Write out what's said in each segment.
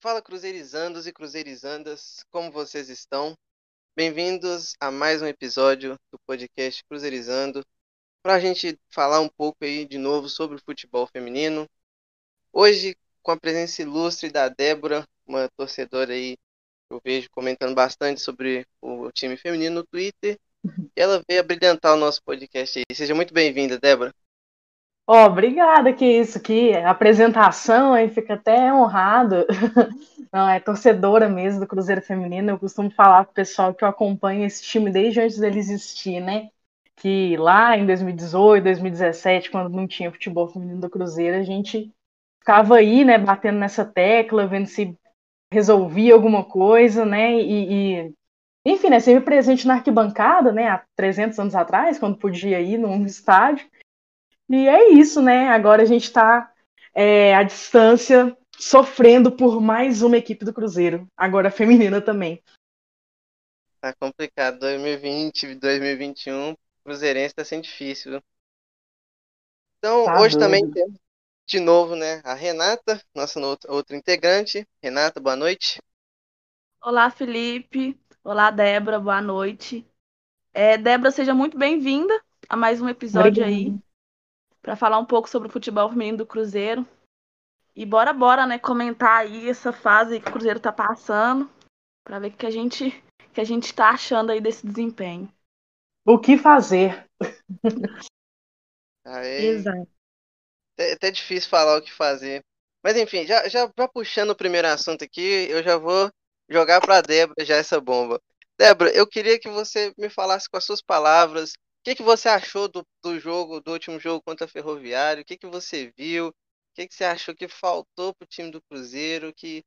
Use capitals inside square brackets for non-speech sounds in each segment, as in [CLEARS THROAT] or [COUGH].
Fala Cruzeirizandos e Cruzeirizandas, como vocês estão? Bem-vindos a mais um episódio do podcast Cruzeirizando, para a gente falar um pouco aí de novo sobre o futebol feminino. Hoje, com a presença ilustre da Débora, uma torcedora aí que eu vejo comentando bastante sobre o time feminino no Twitter, e ela veio a brilhantar o nosso podcast aí. Seja muito bem-vinda, Débora. Oh, obrigada, que isso, que apresentação, aí fica até honrado. [LAUGHS] Não, é torcedora mesmo do Cruzeiro Feminino. Eu costumo falar com o pessoal que eu acompanho esse time desde antes dele existir, né? Que lá em 2018, 2017, quando não tinha futebol feminino do Cruzeiro, a gente ficava aí, né, batendo nessa tecla, vendo se resolvia alguma coisa, né? E, e enfim, né, sempre presente na arquibancada, né, há 300 anos atrás, quando podia ir num [LAUGHS] estádio. E é isso, né? Agora a gente está é, à distância, sofrendo por mais uma equipe do Cruzeiro, agora feminina também. Tá complicado. 2020, 2021, Cruzeirense tá sendo difícil. Então, tá hoje doido. também temos de novo, né, a Renata, nossa outra integrante. Renata, boa noite. Olá, Felipe. Olá, Débora, boa noite. É, Débora, seja muito bem-vinda a mais um episódio Obrigada. aí para falar um pouco sobre o futebol feminino do Cruzeiro. E bora, bora, né, comentar aí essa fase que o Cruzeiro tá passando, para ver o que a gente que a gente tá achando aí desse desempenho. O que fazer? [LAUGHS] Aí, Exato. É até difícil falar o que fazer. Mas enfim, já, já, já puxando o primeiro assunto aqui, eu já vou jogar para Débora já essa bomba. Débora, eu queria que você me falasse com as suas palavras que, que você achou do, do jogo, do último jogo contra a Ferroviário? O que, que você viu? O que, que você achou que faltou para o time do Cruzeiro? Que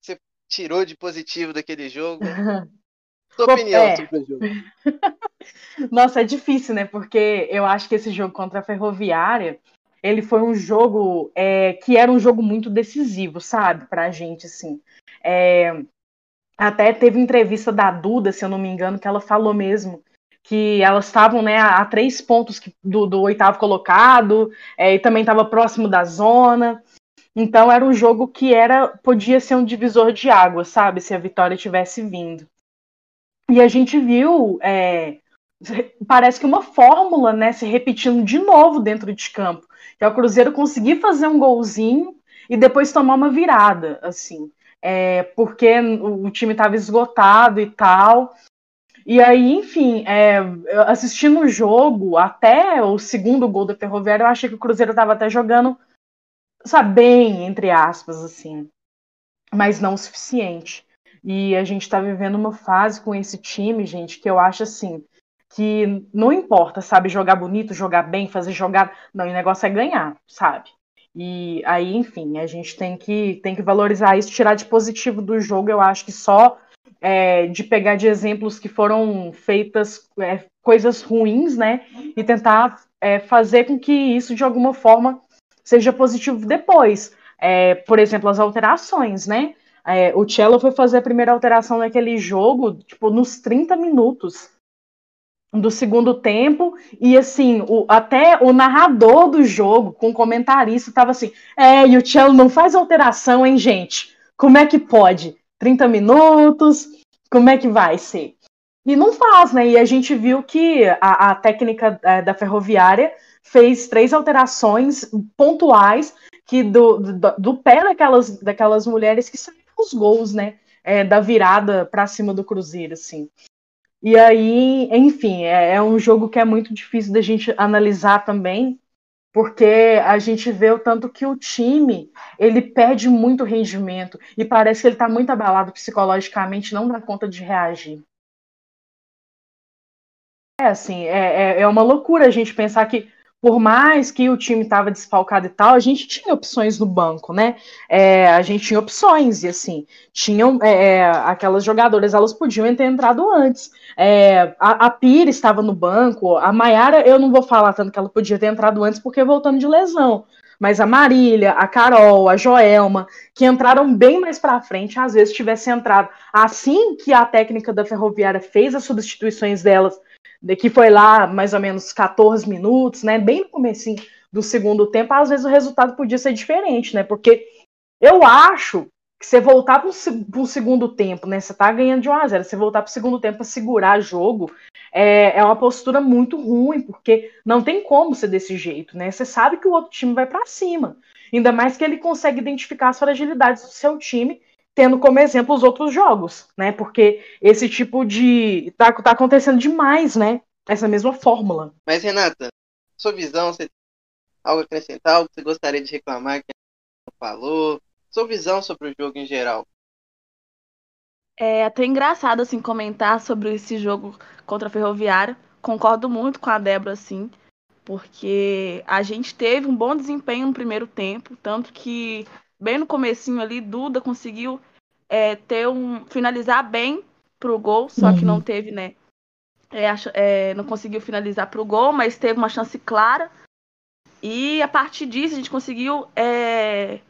você tirou de positivo daquele jogo? [LAUGHS] Sua opinião é. sobre o jogo. [LAUGHS] Nossa, é difícil, né? Porque eu acho que esse jogo contra a Ferroviária, ele foi um jogo é, que era um jogo muito decisivo, sabe? Pra gente, assim. É, até teve entrevista da Duda, se eu não me engano, que ela falou mesmo que elas estavam né, a, três pontos do, do oitavo colocado, é, e também estava próximo da zona. Então era um jogo que era podia ser um divisor de água, sabe? Se a vitória tivesse vindo. E a gente viu, é, parece que uma fórmula né, se repetindo de novo dentro de campo. Que é o Cruzeiro conseguir fazer um golzinho e depois tomar uma virada, assim. É, porque o time estava esgotado e tal. E aí, enfim, é, assistindo o jogo, até o segundo gol da Ferroviária, eu achei que o Cruzeiro estava até jogando, sabe, bem, entre aspas, assim. Mas não o suficiente. E a gente está vivendo uma fase com esse time, gente, que eu acho assim, que não importa, sabe, jogar bonito, jogar bem, fazer jogar. Não, o negócio é ganhar, sabe? E aí, enfim, a gente tem que, tem que valorizar isso, tirar de positivo do jogo. Eu acho que só é, de pegar de exemplos que foram feitas é, coisas ruins, né? E tentar é, fazer com que isso de alguma forma seja positivo depois. É, por exemplo, as alterações, né? É, o Cello foi fazer a primeira alteração naquele jogo, tipo, nos 30 minutos do segundo tempo, e assim, o, até o narrador do jogo, com o comentarista, tava assim, é, e o Cello não faz alteração, hein, gente? Como é que pode? 30 minutos, como é que vai ser? E não faz, né? E a gente viu que a, a técnica é, da ferroviária fez três alterações pontuais que do, do, do pé daquelas, daquelas mulheres que saíram os gols, né? É, da virada para cima do Cruzeiro, assim. E aí, enfim, é, é, um jogo que é muito difícil da gente analisar também, porque a gente vê o tanto que o time ele perde muito rendimento e parece que ele está muito abalado psicologicamente, não dá conta de reagir. É assim, é, é, é uma loucura a gente pensar que por mais que o time estava desfalcado e tal, a gente tinha opções no banco, né? É, a gente tinha opções, e assim, tinham é, é aquelas jogadoras, elas podiam ter entrado antes. É, a, a Pira estava no banco, a Maiara, eu não vou falar tanto que ela podia ter entrado antes, porque voltando de lesão. Mas a Marília, a Carol, a Joelma, que entraram bem mais para frente, às vezes tivesse entrado assim que a técnica da Ferroviária fez as substituições delas que foi lá mais ou menos 14 minutos, né? Bem no começo do segundo tempo, às vezes o resultado podia ser diferente, né? Porque eu acho que você voltar para o segundo tempo, né? Você tá ganhando de 1 a 0 você voltar para o segundo tempo para segurar jogo, é, é uma postura muito ruim, porque não tem como ser desse jeito, né? Você sabe que o outro time vai para cima. Ainda mais que ele consegue identificar as fragilidades do seu time, tendo como exemplo os outros jogos, né? Porque esse tipo de. tá, tá acontecendo demais, né? Essa mesma fórmula. Mas, Renata, sua visão, você algo a acrescentar, algo que você gostaria de reclamar que não falou? Sua visão sobre o jogo em geral? É até engraçado assim comentar sobre esse jogo contra a Ferroviária. Concordo muito com a Débora assim, porque a gente teve um bom desempenho no primeiro tempo, tanto que bem no comecinho ali Duda conseguiu é, ter um finalizar bem pro gol, só uhum. que não uhum. teve, né? É, é, não conseguiu finalizar pro gol, mas teve uma chance clara. E a partir disso a gente conseguiu é,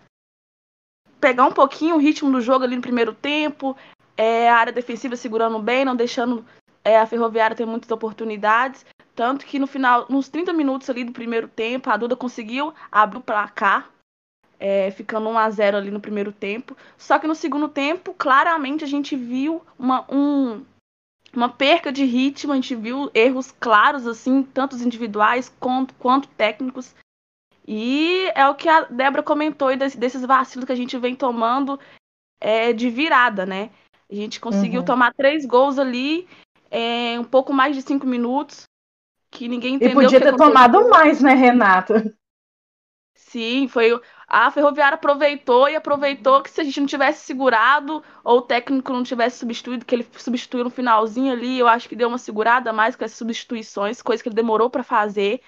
pegar um pouquinho o ritmo do jogo ali no primeiro tempo, é, a área defensiva segurando bem, não deixando é, a Ferroviária ter muitas oportunidades. Tanto que no final, nos 30 minutos ali do primeiro tempo, a Duda conseguiu abrir o placar, é, ficando 1 a 0 ali no primeiro tempo. Só que no segundo tempo, claramente a gente viu uma, um, uma perca de ritmo, a gente viu erros claros, assim, tanto individuais quanto, quanto técnicos. E é o que a Débora comentou e desses vacilos que a gente vem tomando é, de virada, né? A gente conseguiu uhum. tomar três gols ali em um pouco mais de cinco minutos, que ninguém entendeu. E podia ter tomado mais, né, Renata? Sim, foi. A Ferroviária aproveitou e aproveitou que se a gente não tivesse segurado, ou o técnico não tivesse substituído, que ele substituiu no finalzinho ali, eu acho que deu uma segurada mais com as substituições, coisa que ele demorou para fazer.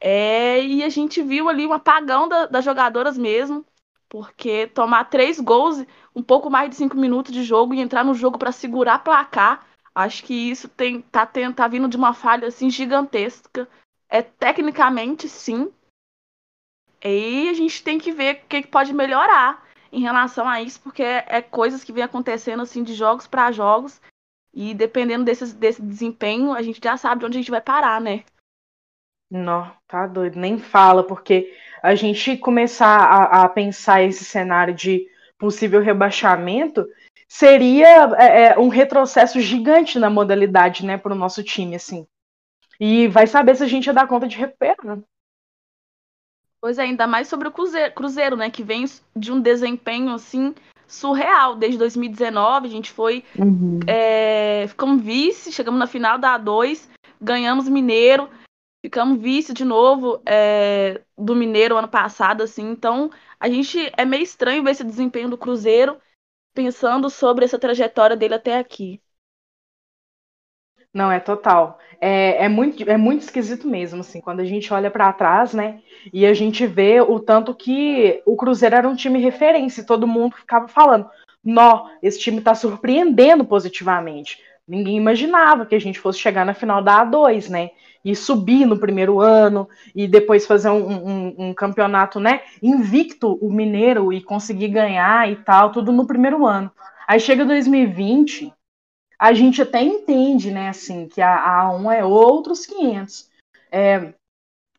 É, e a gente viu ali um apagão da, das jogadoras mesmo, porque tomar três gols, um pouco mais de cinco minutos de jogo e entrar no jogo para segurar placar, acho que isso tem, tá, tem, tá vindo de uma falha assim gigantesca. É tecnicamente sim. E a gente tem que ver o que pode melhorar em relação a isso, porque é, coisas que vem acontecendo assim de jogos para jogos. E dependendo desses, desse desempenho, a gente já sabe onde a gente vai parar, né? Não, tá doido, nem fala, porque a gente começar a, a pensar esse cenário de possível rebaixamento seria é, é um retrocesso gigante na modalidade, né, para o nosso time, assim. E vai saber se a gente ia dar conta de recuperar. Pois é, ainda mais sobre o Cruzeiro, Cruzeiro, né, que vem de um desempenho, assim, surreal. Desde 2019, a gente foi, uhum. é, ficamos vice, chegamos na final da A2, ganhamos Mineiro, ficamos vice de novo é, do Mineiro ano passado, assim. Então, a gente é meio estranho ver esse desempenho do Cruzeiro pensando sobre essa trajetória dele até aqui. Não, é total. É, é, muito, é muito esquisito mesmo, assim, quando a gente olha para trás, né? E a gente vê o tanto que o Cruzeiro era um time referência, todo mundo ficava falando: Nó, esse time está surpreendendo positivamente. Ninguém imaginava que a gente fosse chegar na final da A2, né? e subir no primeiro ano e depois fazer um, um, um, campeonato, né, invicto o Mineiro e conseguir ganhar e tal, tudo no primeiro ano. Aí chega 2020, a gente até entende, né, assim, que a A1 é outros 500. É,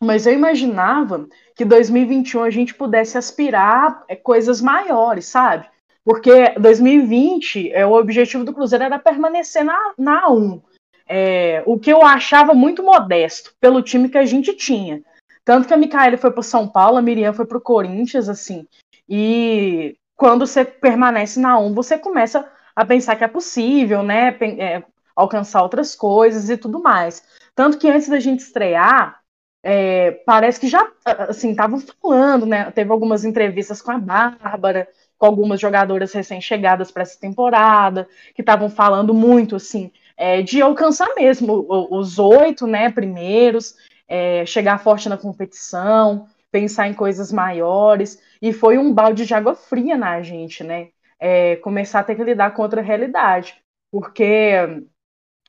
mas eu imaginava que 2021 a gente pudesse aspirar é, coisas maiores, sabe? Porque 2020, é, o objetivo do Cruzeiro era permanecer na, na A1 é, o que eu achava muito modesto pelo time que a gente tinha. Tanto que a Micaela foi para São Paulo, a Miriam foi para o Corinthians, assim. E quando você permanece na 1, você começa a pensar que é possível, né? É, alcançar outras coisas e tudo mais. Tanto que antes da gente estrear, é, parece que já, assim, estavam falando, né? Teve algumas entrevistas com a Bárbara, com algumas jogadoras recém-chegadas para essa temporada, que estavam falando muito, assim, é, de alcançar mesmo os oito né, primeiros, é, chegar forte na competição, pensar em coisas maiores. E foi um balde de água fria na gente, né? É, começar a ter que lidar com outra realidade. Porque,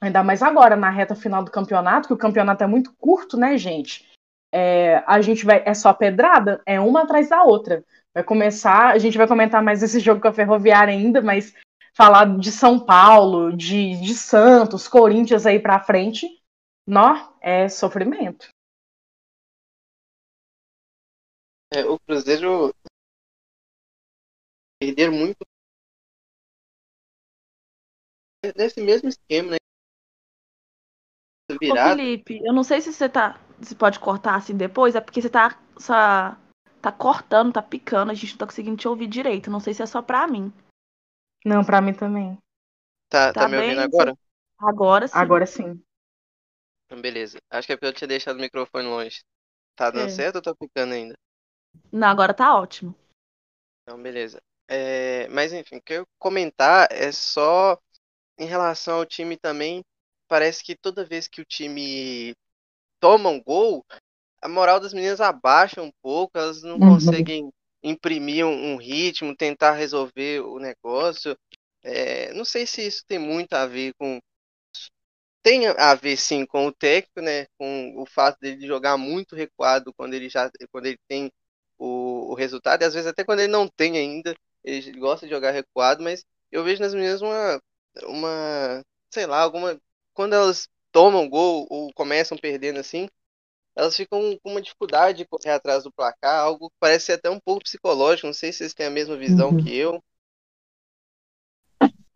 ainda mais agora, na reta final do campeonato, que o campeonato é muito curto, né, gente? É, a gente vai. É só pedrada, é uma atrás da outra. Vai começar, a gente vai comentar mais esse [LAUGHS] jogo com a Ferroviária ainda, mas falar de São Paulo, de, de Santos, Corinthians aí para frente, nó, é sofrimento. É, o Cruzeiro perder muito nesse mesmo esquema, né? Ô, Felipe, eu não sei se você tá. Se pode cortar assim depois, é porque você tá. Só, tá cortando, tá picando, a gente não tá conseguindo te ouvir direito. Não sei se é só pra mim. Não, pra mim também. Tá, tá, tá me ouvindo agora? Agora sim. Agora sim. Então, beleza. Acho que é porque eu tinha deixado o microfone longe. Tá dando é. certo ou tá picando ainda? Não, agora tá ótimo. Então, beleza. É, mas enfim, o que eu comentar é só em relação ao time também. Parece que toda vez que o time toma um gol, a moral das meninas abaixa um pouco, elas não uhum. conseguem imprimir um, um, ritmo, tentar resolver o negócio. É, não sei se isso tem muito a ver com. Tem a ver sim com o técnico, né? Com o fato dele jogar muito recuado quando ele já quando ele tem o, o resultado, e às vezes até quando ele não tem ainda, ele gosta de jogar recuado, mas eu vejo nas meninas uma, uma sei lá, alguma. Quando elas tomam gol ou começam perdendo assim, elas ficam com uma dificuldade de correr atrás do placar, algo que parece até um pouco psicológico. Não sei se vocês têm a mesma visão uhum. que eu.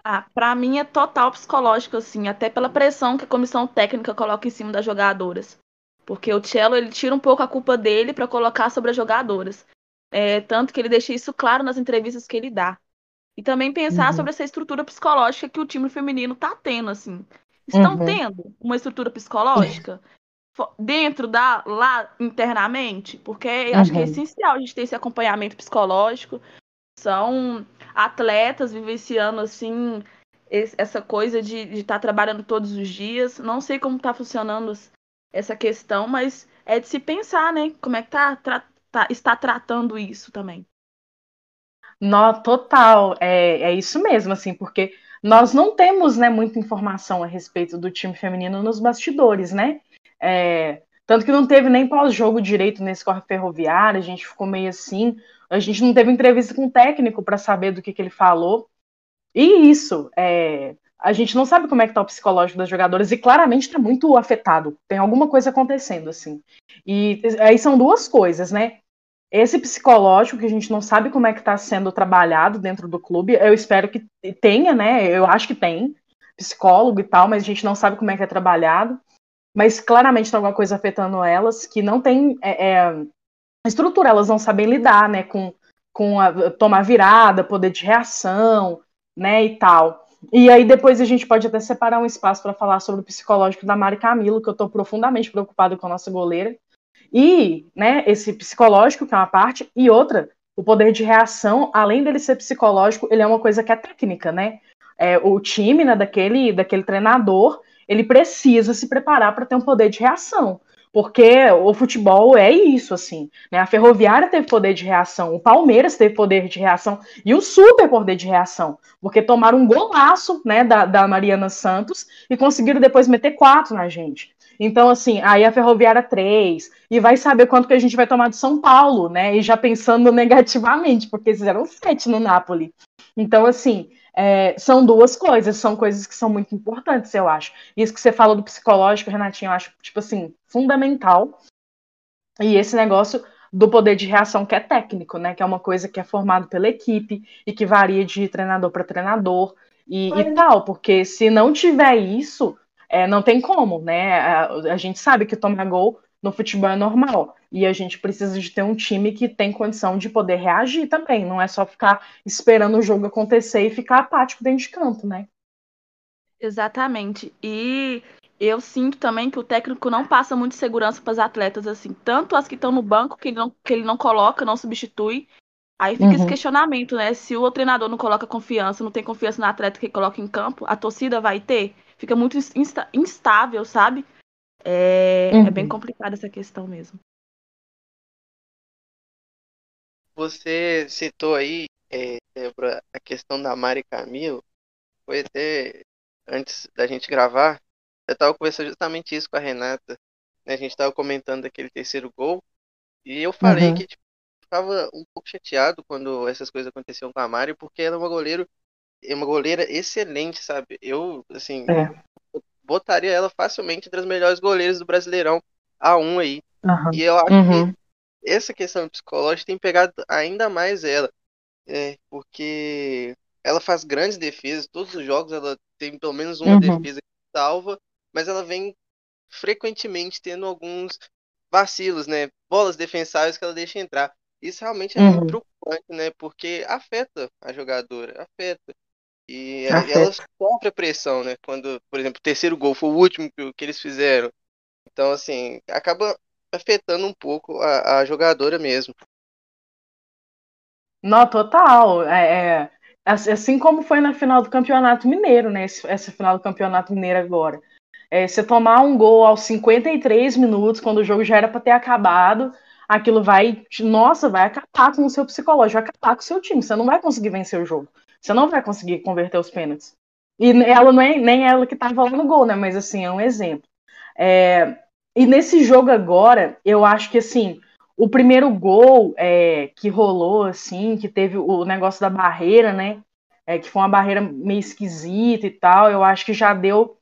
Ah, para mim é total psicológico, assim, até pela pressão que a comissão técnica coloca em cima das jogadoras. Porque o Cello, ele tira um pouco a culpa dele para colocar sobre as jogadoras. É, tanto que ele deixa isso claro nas entrevistas que ele dá. E também pensar uhum. sobre essa estrutura psicológica que o time feminino tá tendo, assim. Estão uhum. tendo uma estrutura psicológica dentro da lá internamente, porque uhum. acho que é uhum. essencial a gente ter esse acompanhamento psicológico. São atletas vivenciando assim essa coisa de estar tá trabalhando todos os dias. Não sei como está funcionando essa questão, mas é de se pensar, né? Como é que tá, tá está tratando isso também. Total, é, é isso mesmo, assim, porque nós não temos né, muita informação a respeito do time feminino nos bastidores, né? É, tanto que não teve nem pós-jogo direito nesse corre ferroviário, a gente ficou meio assim. A gente não teve entrevista com o técnico para saber do que, que ele falou. E isso, é, a gente não sabe como é que tá o psicológico das jogadoras e claramente está muito afetado. Tem alguma coisa acontecendo, assim. E aí são duas coisas, né? Esse psicológico que a gente não sabe como é que está sendo trabalhado dentro do clube, eu espero que tenha, né? Eu acho que tem psicólogo e tal, mas a gente não sabe como é que é trabalhado. Mas claramente tem alguma coisa afetando elas que não tem é, é, estrutura, elas não sabem lidar, né? Com, com a, tomar virada, poder de reação, né? E tal. E aí depois a gente pode até separar um espaço para falar sobre o psicológico da Mari Camilo, que eu estou profundamente preocupado com a nossa goleira. E, né, esse psicológico, que é uma parte, e outra, o poder de reação, além dele ser psicológico, ele é uma coisa que é técnica, né? É, o time né, daquele, daquele treinador, ele precisa se preparar para ter um poder de reação. Porque o futebol é isso, assim. Né? A Ferroviária teve poder de reação, o Palmeiras teve poder de reação e um super poder de reação. Porque tomaram um golaço né, da, da Mariana Santos e conseguiram depois meter quatro na gente. Então, assim, aí a Ferroviária 3, e vai saber quanto que a gente vai tomar de São Paulo, né? E já pensando [LAUGHS] negativamente, porque fizeram sete no Napoli. Então, assim, é, são duas coisas, são coisas que são muito importantes, eu acho. Isso que você falou do psicológico, Renatinho, eu acho, tipo assim, fundamental. E esse negócio do poder de reação que é técnico, né? Que é uma coisa que é formado pela equipe e que varia de treinador para treinador e, e, tal, porque se não tiver isso, é, não tem como, né? A, a, gente sabe que tomar gol no futebol é normal. E a gente precisa de ter um time que tem condição de poder reagir também. Não é só ficar esperando o jogo acontecer e ficar apático dentro de campo, né? Exatamente. E eu sinto também que o técnico não passa muito segurança para as atletas, assim. Tanto as que estão no banco, que ele, não, que ele não coloca, não substitui. Aí fica uhum. esse questionamento, né? Se o treinador não coloca confiança, não tem confiança na atleta que coloca em campo, a torcida vai ter? Fica muito insta instável, sabe? É, uhum. é bem uhum. complicada essa questão mesmo. Você citou aí, é, Débora, a questão da Mari Camilo. Foi até antes da gente gravar, eu estava conversando justamente isso com a Renata. Né? A gente estava comentando aquele terceiro gol. E eu falei uhum. que tipo, ficava um pouco chateado quando essas coisas aconteciam com a Mari, porque ela é uma goleiro é uma goleira excelente, sabe? Eu, assim, é. botaria ela facilmente entre as melhores goleiras do Brasileirão A1 aí. Uhum. E eu acho uhum. que essa questão psicológica tem pegado ainda mais ela. É, porque ela faz grandes defesas, todos os jogos ela tem pelo menos uma uhum. defesa que salva, mas ela vem frequentemente tendo alguns vacilos, né? Bolas defensáveis que ela deixa entrar. Isso realmente é uhum. muito preocupante, né? Porque afeta a jogadora, afeta. E, afeta. ela sofre a pressão, né? Quando, por exemplo, o terceiro gol foi o último que, que eles fizeram. Então, assim, acaba afetando um pouco a, a jogadora mesmo. Não, total. É, é, assim como foi na final do Campeonato Mineiro, né? Essa final do Campeonato Mineiro agora. É, você tomar um gol aos 53 minutos, quando o jogo já era para ter acabado, aquilo vai, nossa, vai acabar com o seu psicológico, vai acabar com o seu time. Você não vai conseguir vencer o jogo. Você não vai conseguir converter os pênaltis. E ela não é nem ela que estava lá no gol, né? Mas assim, é um exemplo. É, e nesse jogo agora, eu acho que assim, o primeiro gol é, que rolou, assim, que teve o negócio da barreira, né? É, que foi uma barreira meio esquisita e tal, eu acho que já deu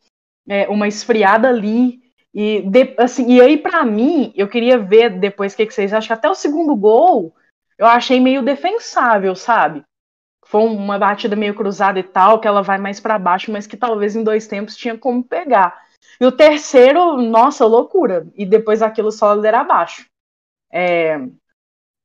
é, uma esfriada ali. E, de, assim, e aí, para mim, eu queria ver depois o que, que vocês acham. Até o segundo gol eu achei meio defensável, sabe? Foi uma batida meio cruzada e tal, que ela vai mais para baixo, mas que talvez em dois tempos tinha como pegar. E o terceiro, nossa, loucura. E depois aquilo só ladeira abaixo. É,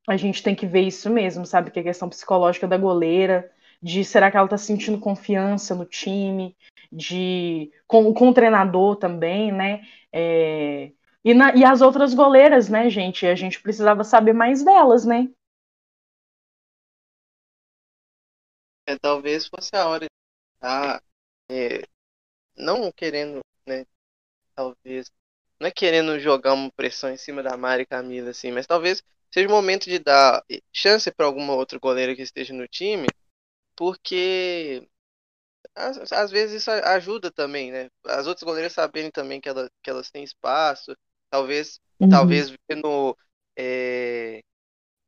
a gente tem que ver isso mesmo, sabe? Que é a questão psicológica da goleira, de será que ela tá sentindo confiança no time, de com, com o treinador também, né? É, e, na, e as outras goleiras, né, gente? A gente precisava saber mais delas, né? É, talvez fosse a hora de estar é, não querendo, né? Talvez não é querendo jogar uma pressão em cima da Mari Camila, assim, mas talvez seja o momento de dar chance para alguma outra goleira que esteja no time, porque às, às, vezes isso ajuda também, né? As outras goleiras saberem também que, ela, que elas têm espaço, talvez, uhum. talvez vendo é,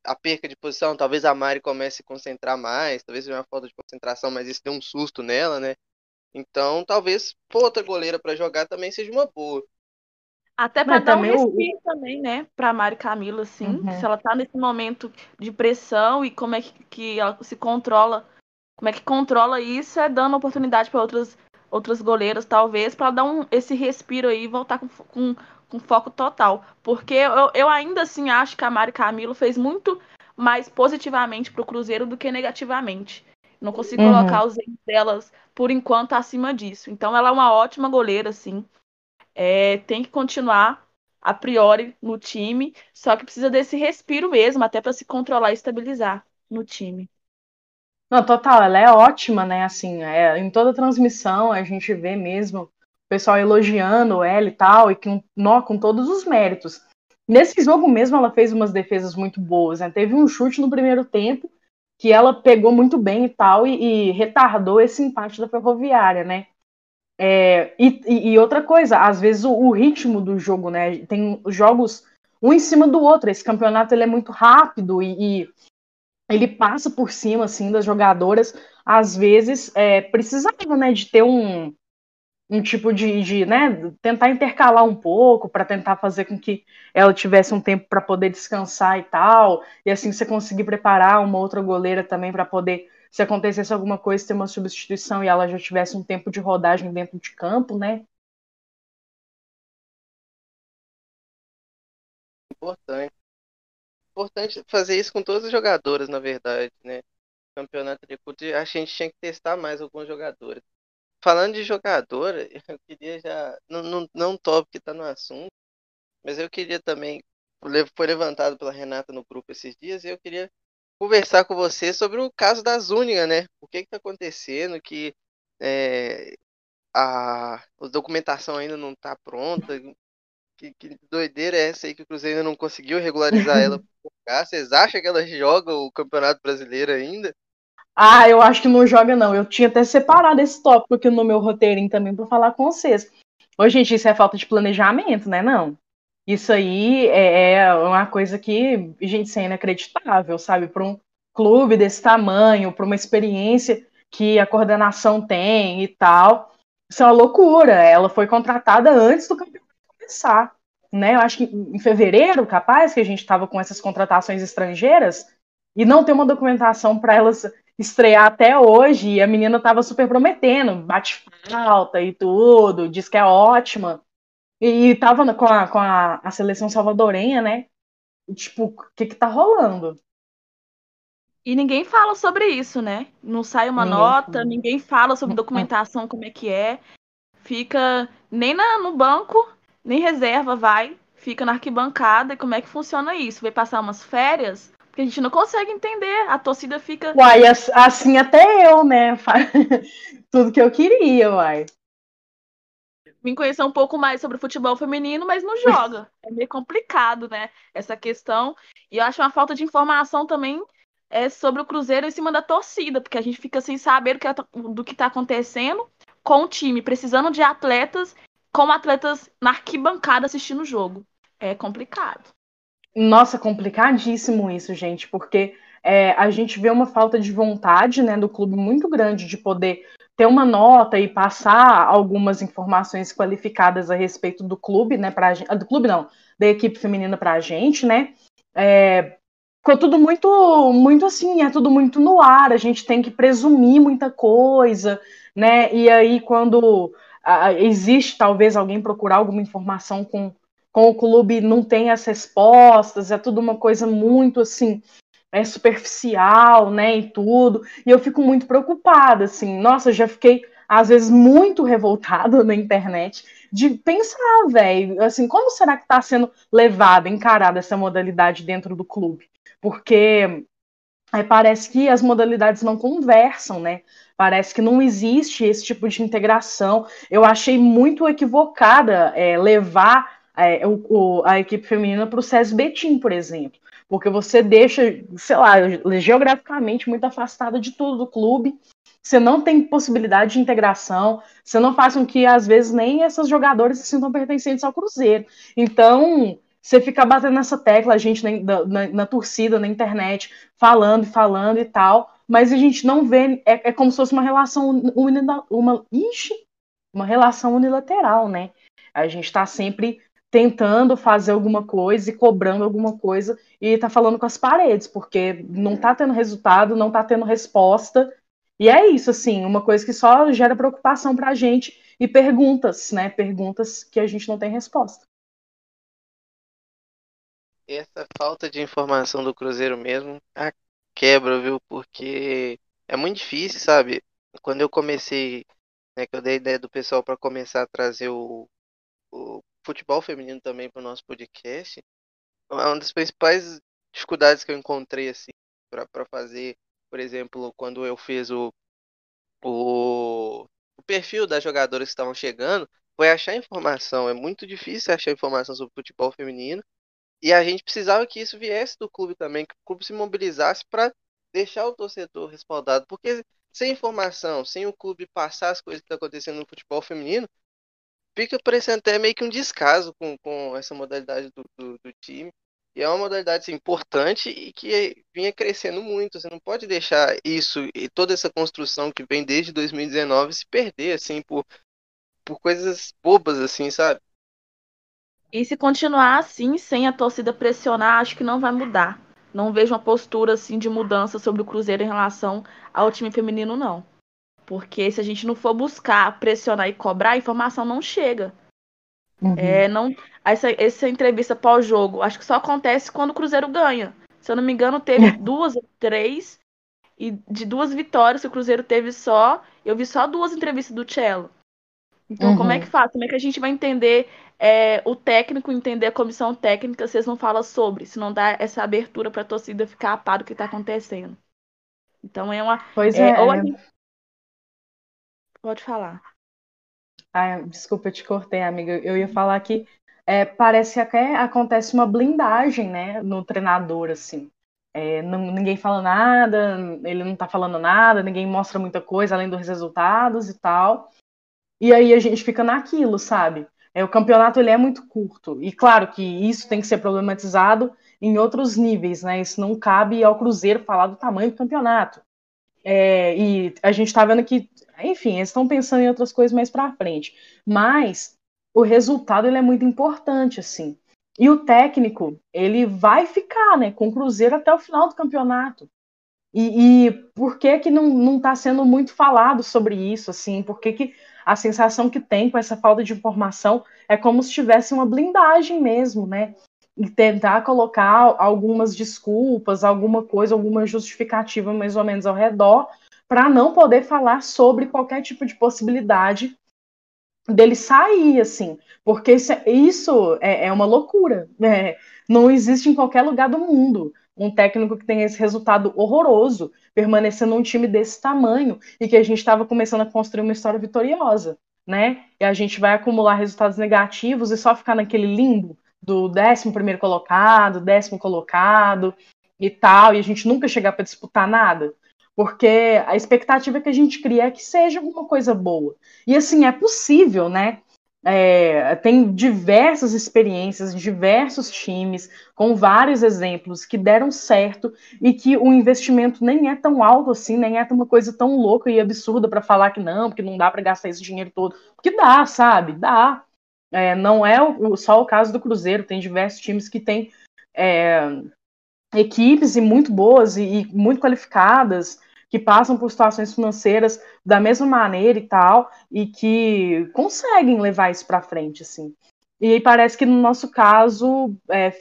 a perca de posição, talvez a Mari comece a concentrar mais, talvez seja uma falta de concentração, mas isso dê um susto nela, né? Então, talvez pôr outra goleira para jogar também seja uma boa. Até para dar um respiro o... também, né, para Mari Camila, assim, uhum. se ela tá nesse momento de pressão e como é que, que ela se controla, como é que controla isso, é dando oportunidade para outras outras goleiras, talvez, para dar um, esse respiro aí e voltar com, com, com foco total. Porque eu, eu ainda assim acho que a Mari Camilo fez muito mais positivamente para o Cruzeiro do que negativamente. Não consigo uhum. colocar os erros delas, por enquanto, acima disso. Então, ela é uma ótima goleira, assim é, tem que continuar a priori no time, só que precisa desse respiro mesmo, até para se controlar e estabilizar no time. Não, total, ela é ótima, né? Assim, é, em toda transmissão a gente vê mesmo pessoal elogiando ela e tal, e com, nó, com todos os méritos. Nesse jogo mesmo ela fez umas defesas muito boas, né? Teve um chute no primeiro tempo que ela pegou muito bem e tal, e, e retardou esse empate da Ferroviária, né? É, e, e, outra coisa, às vezes o, o, ritmo do jogo, né? Tem jogos um em cima do outro. Esse campeonato ele é muito rápido e, e ele passa por cima assim das jogadoras. Às vezes é, precisava, né, de ter um, um tipo de, de, né, tentar intercalar um pouco para tentar fazer com que ela tivesse um tempo para poder descansar e tal, e assim você conseguir preparar uma outra goleira também para poder se acontecesse alguma coisa, ter uma substituição e ela já tivesse um tempo de rodagem dentro de campo, né? Importante. Importante fazer isso com todas as jogadoras, na verdade, né? Campeonato de a gente tinha que testar mais alguns jogadores. Falando de jogadora, [LAUGHS] eu queria já. Não, não, não top que tá no assunto, mas eu queria também. Foi levantado pela Renata no grupo esses dias e eu queria conversar com você sobre o caso da Zúñiga, né? O que está acontecendo, que é, a, a documentação ainda não está pronta. Que, que, doideira é essa aí que o Cruzeiro ainda não conseguiu regularizar ela? [LAUGHS] Vocês acham que ela joga o Campeonato Brasileiro ainda? Ah, eu acho que não joga, não. Eu tinha até separado esse tópico aqui no meu roteirinho também para falar com vocês. Ô, gente, isso é falta de planejamento, né? Não. Isso aí é, é uma coisa que, gente, isso é inacreditável, sabe? Para um clube desse tamanho, para uma experiência que a coordenação tem e tal. Isso é uma loucura. Ela foi contratada antes do campeonato começar. Né? Eu acho que em fevereiro, capaz, que a gente estava com essas contratações estrangeiras, e não ter uma documentação para elas estrear até hoje e a menina tava super prometendo, bate falta e tudo, diz que é ótima. E, tava com, a, com a, a seleção salvadorenha, né? Tipo, o que que tá rolando? E ninguém fala sobre isso, né? Não sai uma ninguém nota, fala. ninguém fala sobre documentação, como é que é. Fica nem na, no banco, nem reserva vai. Fica na arquibancada. E como é que funciona isso? Vai passar umas férias? Porque a gente não consegue entender. A torcida fica. Uai, assim até eu, né? [LAUGHS] Tudo que eu queria, uai. Vim conhecer um pouco mais sobre o futebol feminino, mas não joga. É meio complicado, né? Essa questão. E eu acho uma falta de informação também é sobre o Cruzeiro em cima da torcida, porque a gente fica sem saber do que está acontecendo com o time, precisando de atletas, com atletas na arquibancada assistindo o jogo. É complicado. Nossa, complicadíssimo isso, gente, porque é, a gente vê uma falta de vontade né, do clube muito grande de poder ter uma nota e passar algumas informações qualificadas a respeito do clube, né? Pra, do clube não, da equipe feminina para a gente, né? É, ficou tudo muito, muito assim, é tudo muito no ar, a gente tem que presumir muita coisa, né? E aí, quando existe talvez alguém procurar alguma informação com com o clube não tem as respostas, é tudo uma coisa muito assim, é superficial, né, e tudo. E eu fico muito preocupada, assim. Nossa, já fiquei às vezes muito [LAUGHS] revoltada na internet de pensar, velho, assim, como será que está sendo levada, encarada essa modalidade dentro do clube? Porque é, parece que as modalidades não conversam, né? Parece que não existe esse tipo de integração. Eu achei muito equivocada é, levar é, o, a equipe feminina para o SES Betim, por exemplo. Porque você deixa, sei lá, geograficamente muito afastada de tudo do clube. Você não tem possibilidade de integração, você não faz com que, às vezes, nem essas jogadoras se sintam pertencentes ao Cruzeiro. Então, você fica batendo nessa tecla, a gente na, na, na torcida, na internet, falando e falando e tal, mas a gente não vê, é, é como se fosse uma relação uma, uma, ixi, uma relação unilateral, né? A gente está sempre tentando fazer alguma coisa e cobrando alguma coisa e tá falando com as paredes, porque não tá tendo resultado, não tá tendo resposta. E é isso, assim, uma coisa que só gera preocupação pra gente e perguntas, né? Perguntas que a gente não tem resposta. Essa falta de informação do Cruzeiro mesmo a quebra, viu? Porque é muito difícil, sabe? Quando eu comecei, né, que eu dei a ideia do pessoal para começar a trazer o, o futebol feminino também para o nosso podcast, é uma das principais dificuldades que eu encontrei assim para fazer, por exemplo, quando eu fiz o, o, o perfil das jogadoras que estavam chegando, foi achar informação. É muito difícil achar informação sobre futebol feminino. E a gente precisava que isso viesse do clube também, que o clube se mobilizasse para deixar o torcedor respaldado. Porque sem informação, sem o clube passar as coisas que estão acontecendo no futebol feminino, fica parecendo até meio que um descaso com, com essa modalidade do, do, do time. E é uma modalidade assim, importante e que vinha crescendo muito. Você não pode deixar isso e toda essa construção que vem desde 2019 se perder assim por, por coisas bobas assim, sabe? E se continuar assim, sem a torcida pressionar, acho que não vai mudar. Não vejo uma postura assim de mudança sobre o Cruzeiro em relação ao time feminino, não. Porque se a gente não for buscar, pressionar e cobrar, a informação não chega. Uhum. É, não, essa, essa entrevista pós-jogo, acho que só acontece quando o Cruzeiro ganha. Se eu não me engano, teve duas ou três. E de duas vitórias que o Cruzeiro teve só, eu vi só duas entrevistas do Cello. Então, uhum. como é que faz? Como é que a gente vai entender é, o técnico, entender a comissão técnica, se eles não falam sobre, se não dá essa abertura para a torcida ficar a par do que está acontecendo? Então, é uma. Pois é. é. Ou a gente, Pode falar. Ah, desculpa, eu te cortei, amiga. Eu ia falar que é, parece que até acontece uma blindagem, né, no treinador, assim. É, não, ninguém fala nada, ele não tá falando nada, ninguém mostra muita coisa além dos resultados e tal. E aí a gente fica naquilo, sabe? É, o campeonato ele é muito curto. E claro que isso tem que ser problematizado em outros níveis, né? Isso não cabe ao Cruzeiro falar do tamanho do campeonato. É, e a gente está vendo que, enfim, eles estão pensando em outras coisas mais para frente. Mas o resultado ele é muito importante, assim. E o técnico, ele vai ficar, né, com o Cruzeiro até o final do campeonato. E, e por que que não está sendo muito falado sobre isso, assim? Por que, que a sensação que tem com essa falta de informação é como se tivesse uma blindagem mesmo, né? E tentar colocar algumas desculpas, alguma coisa, alguma justificativa mais ou menos ao redor, para não poder falar sobre qualquer tipo de possibilidade dele sair, assim, porque isso é, é uma loucura, né? não existe em qualquer lugar do mundo um técnico que tenha esse resultado horroroso, permanecendo um time desse tamanho e que a gente estava começando a construir uma história vitoriosa, né? E a gente vai acumular resultados negativos e só ficar naquele limbo do décimo primeiro colocado, décimo colocado e tal, e a gente nunca chegar para disputar nada. Porque a expectativa que a gente cria é que seja alguma coisa boa. E assim, é possível, né? É, tem diversas experiências, diversos times, com vários exemplos que deram certo e que o investimento nem é tão alto assim, nem é uma coisa tão louca e absurda para falar que não, porque não dá para gastar esse dinheiro todo. Porque dá, sabe? Dá. É, não é o, só o caso do Cruzeiro, tem diversos times que têm é, equipes e muito boas e, e muito qualificadas que passam por situações financeiras da mesma maneira e tal, e que conseguem levar isso para frente, assim. E parece que no nosso caso é,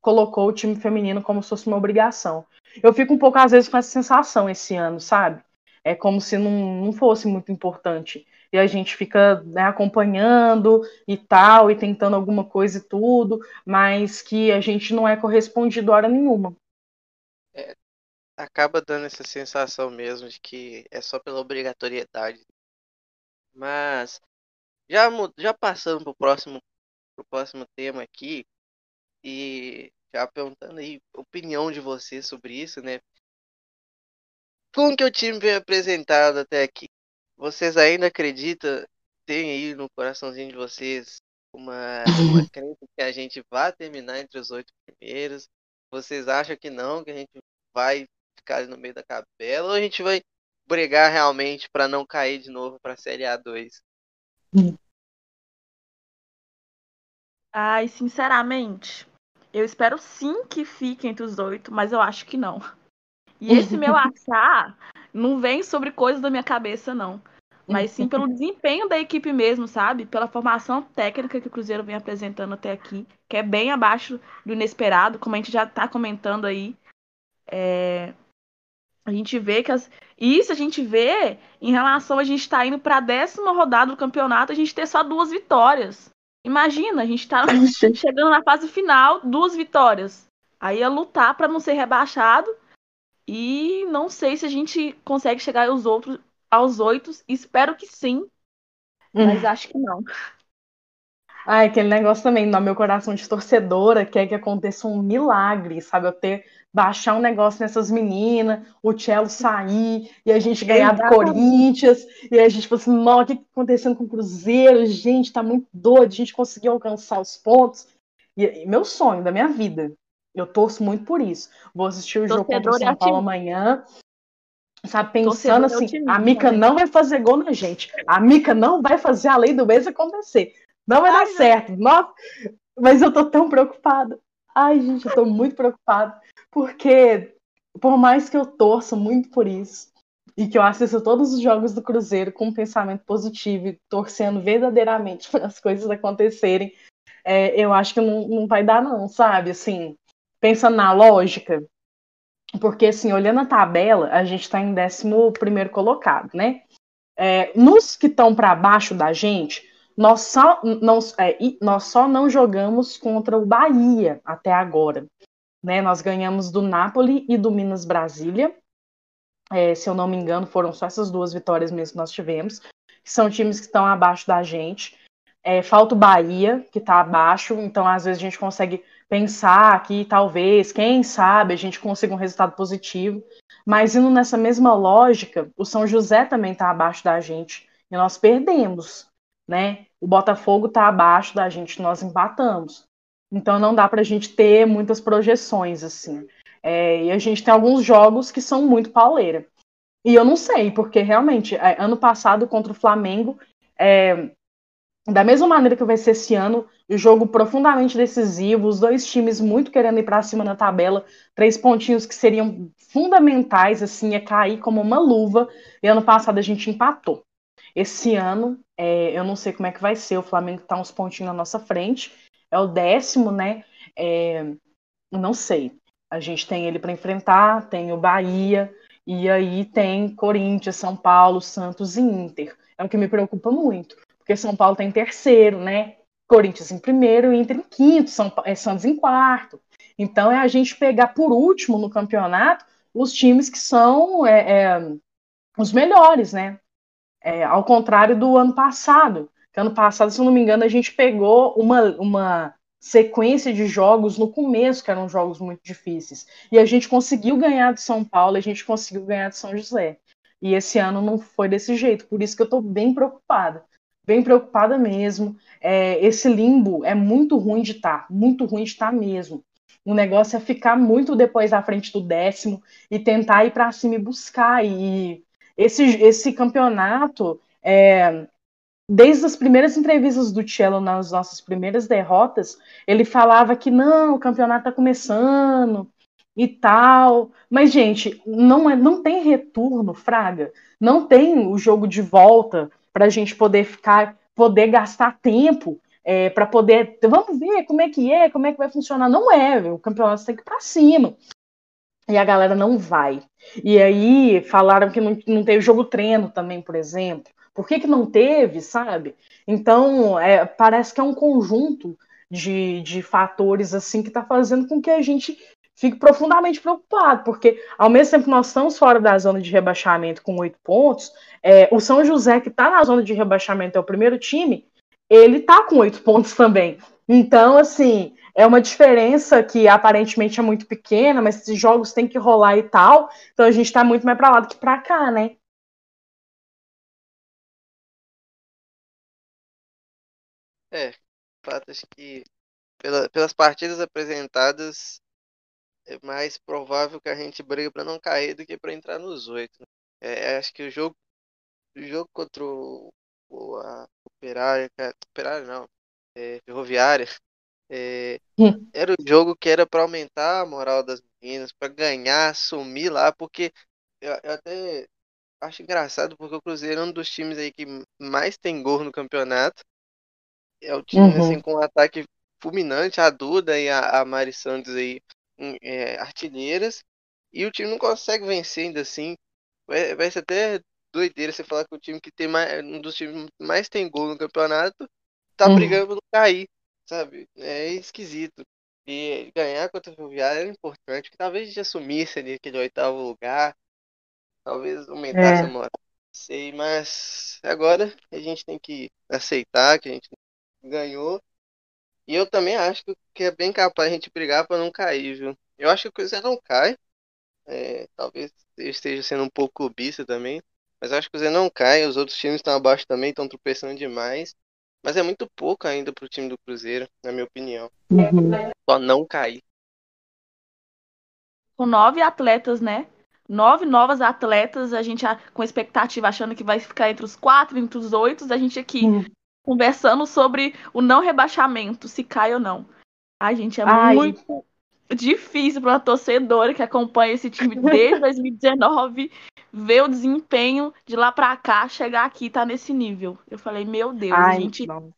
colocou o time feminino como se fosse uma obrigação. Eu fico um pouco, às vezes, com essa sensação esse ano, sabe? É como se não, não fosse muito importante. E a gente fica né, acompanhando e tal, e tentando alguma coisa e tudo, mas que a gente não é correspondido hora nenhuma. É, acaba dando essa sensação mesmo de que é só pela obrigatoriedade. Mas já já passando pro próximo pro próximo tema aqui e já perguntando aí opinião de vocês sobre isso, né? Como que o time vem apresentado até aqui? Vocês ainda acreditam, tem aí no coraçãozinho de vocês uma, uma [LAUGHS] crença que a gente vai terminar entre os oito primeiros? Vocês acham que não, que a gente vai ficar no meio da capela ou a gente vai brigar realmente para não cair de novo para a Série A2? Ai, sinceramente, eu espero sim que fique entre os oito, mas eu acho que não. E esse meu [LAUGHS] achar não vem sobre coisas da minha cabeça, não. Mas sim pelo [LAUGHS] desempenho da equipe mesmo, sabe? Pela formação técnica que o Cruzeiro vem apresentando até aqui, que é bem abaixo do inesperado, como a gente já está comentando aí. É... A gente vê que as. Isso a gente vê em relação a gente estar tá indo para a décima rodada do campeonato, a gente ter só duas vitórias. Imagina, a gente está [LAUGHS] chegando na fase final, duas vitórias. Aí é lutar para não ser rebaixado. E não sei se a gente consegue chegar aos outros, aos oito. Espero que sim, mas hum. acho que não. Ai, aquele negócio também, no meu coração de torcedora, quer que aconteça um milagre, sabe? Eu ter, baixar um negócio nessas meninas, o Cello sair, e a gente ganhar do Corinthians, e a gente falou assim, o que tá acontecendo com o Cruzeiro? Gente, tá muito doido, a gente conseguiu alcançar os pontos. E, e meu sonho da minha vida, eu torço muito por isso. Vou assistir o jogo contra o São Paulo amanhã, sabe, pensando assim, a Mica não vai fazer gol na gente, a Mica não vai fazer a lei do mês acontecer. Não vai Ai, dar certo. Nossa, mas eu tô tão preocupada. Ai, gente, eu tô muito preocupada. Porque, por mais que eu torça muito por isso, e que eu assisto todos os jogos do Cruzeiro com um pensamento positivo e torcendo verdadeiramente [LAUGHS] para as coisas acontecerem, é, eu acho que não, não vai dar, não, sabe? Assim, pensando na lógica, porque, assim, olhando a tabela, a gente está em 11 colocado, né? É, nos que estão para baixo da gente, nós só não, é, nós só não jogamos contra o Bahia até agora. Né? Nós ganhamos do Napoli e do Minas Brasília. É, se eu não me engano, foram só essas duas vitórias mesmo que nós tivemos. Que são times que estão abaixo da gente. É, falta o Bahia, que está abaixo, então às vezes a gente consegue pensar que talvez, quem sabe, a gente consiga um resultado positivo. Mas indo nessa mesma lógica, o São José também está abaixo da gente e nós perdemos né? O Botafogo está abaixo da gente, nós empatamos. Então não dá para a gente ter muitas projeções assim. É, e a gente tem alguns jogos que são muito pauleira. E eu não sei, porque realmente, é, ano passado contra o Flamengo, é, da mesma maneira que vai ser esse ano, o jogo profundamente decisivo, os dois times muito querendo ir para cima na tabela, três pontinhos que seriam fundamentais, assim, é cair como uma luva. E ano passado a gente empatou. Esse ano, é, eu não sei como é que vai ser, o Flamengo está uns pontinhos na nossa frente, é o décimo, né? É, não sei. A gente tem ele para enfrentar, tem o Bahia, e aí tem Corinthians, São Paulo, Santos e Inter. É o que me preocupa muito porque São Paulo está em terceiro, né? Corinthians em primeiro Inter em quinto, São, é, Santos em quarto. Então é a gente pegar por último no campeonato os times que são é, é, os melhores, né? É, ao contrário do ano passado. Que ano passado, se eu não me engano, a gente pegou uma, uma sequência de jogos no começo, que eram jogos muito difíceis. E a gente conseguiu ganhar de São Paulo, a gente conseguiu ganhar de São José. E esse ano não foi desse jeito, por isso que eu estou bem preocupada bem preocupada mesmo. É, esse limbo é muito ruim de estar, tá, muito ruim de estar tá mesmo. O negócio é ficar muito depois à frente do décimo e tentar ir para cima e buscar. E esse, esse campeonato, é, desde as primeiras entrevistas do Cello nas nossas primeiras derrotas, ele falava que não, o campeonato está começando e tal. Mas, gente, não, é, não tem retorno, Fraga. Não tem o jogo de volta para a gente poder ficar, poder gastar tempo é, para poder, vamos ver como é que é, como é que vai funcionar. Não é, o campeonato tem que ir para cima. E a galera não vai. E aí falaram que não, não teve jogo treino também, por exemplo. Por que, que não teve, sabe? Então, é, parece que é um conjunto de, de fatores assim que está fazendo com que a gente fique profundamente preocupado, porque ao mesmo tempo que nós estamos fora da zona de rebaixamento com oito pontos, é, o São José, que está na zona de rebaixamento, é o primeiro time, ele está com oito pontos também. Então, assim, é uma diferença que aparentemente é muito pequena, mas esses jogos têm que rolar e tal. Então a gente está muito mais para lá do que para cá, né? É, fato acho que pela, pelas partidas apresentadas é mais provável que a gente brigue para não cair do que para entrar nos oito. É, acho que o jogo, o jogo contra o, o a Operária, Operária não, é, Ferroviária, [LAUGHS] é, hum. era o jogo que era para aumentar a moral das meninas, para ganhar, sumir lá, porque eu, eu, até acho engraçado porque o Cruzeiro é um dos times aí que mais tem gol no campeonato. É o time uhum. assim com um ataque fulminante, a Duda e a, a Mari Santos aí é, artilheiras e o time não consegue vencer ainda assim. Vai, vai ser até doideira você falar que o time que tem mais, um dos times mais tem gol no campeonato tá uhum. brigando por não cair, sabe? É esquisito. E ganhar contra o Ferroviário era importante, que talvez já assumisse ali aquele oitavo lugar, talvez aumentasse é. a moral. Sei, mas agora a gente tem que aceitar que a gente ganhou e eu também acho que é bem capaz a gente brigar para não cair, viu? Eu acho que o Cruzeiro não cai. É, talvez esteja sendo um pouco clubista também. Mas eu acho que o Cruzeiro não cai. Os outros times estão abaixo também, estão tropeçando demais. Mas é muito pouco ainda pro time do Cruzeiro, na minha opinião. Uhum. Só não cair. Com nove atletas, né? Nove novas atletas, a gente com expectativa achando que vai ficar entre os quatro, entre os oito, a gente aqui uhum conversando sobre o não rebaixamento, se cai ou não. Ai, gente, é Ai. muito difícil para uma torcedora que acompanha esse time desde [LAUGHS] 2019 ver o desempenho de lá para cá, chegar aqui e tá nesse nível. Eu falei, meu Deus, Ai, a gente não.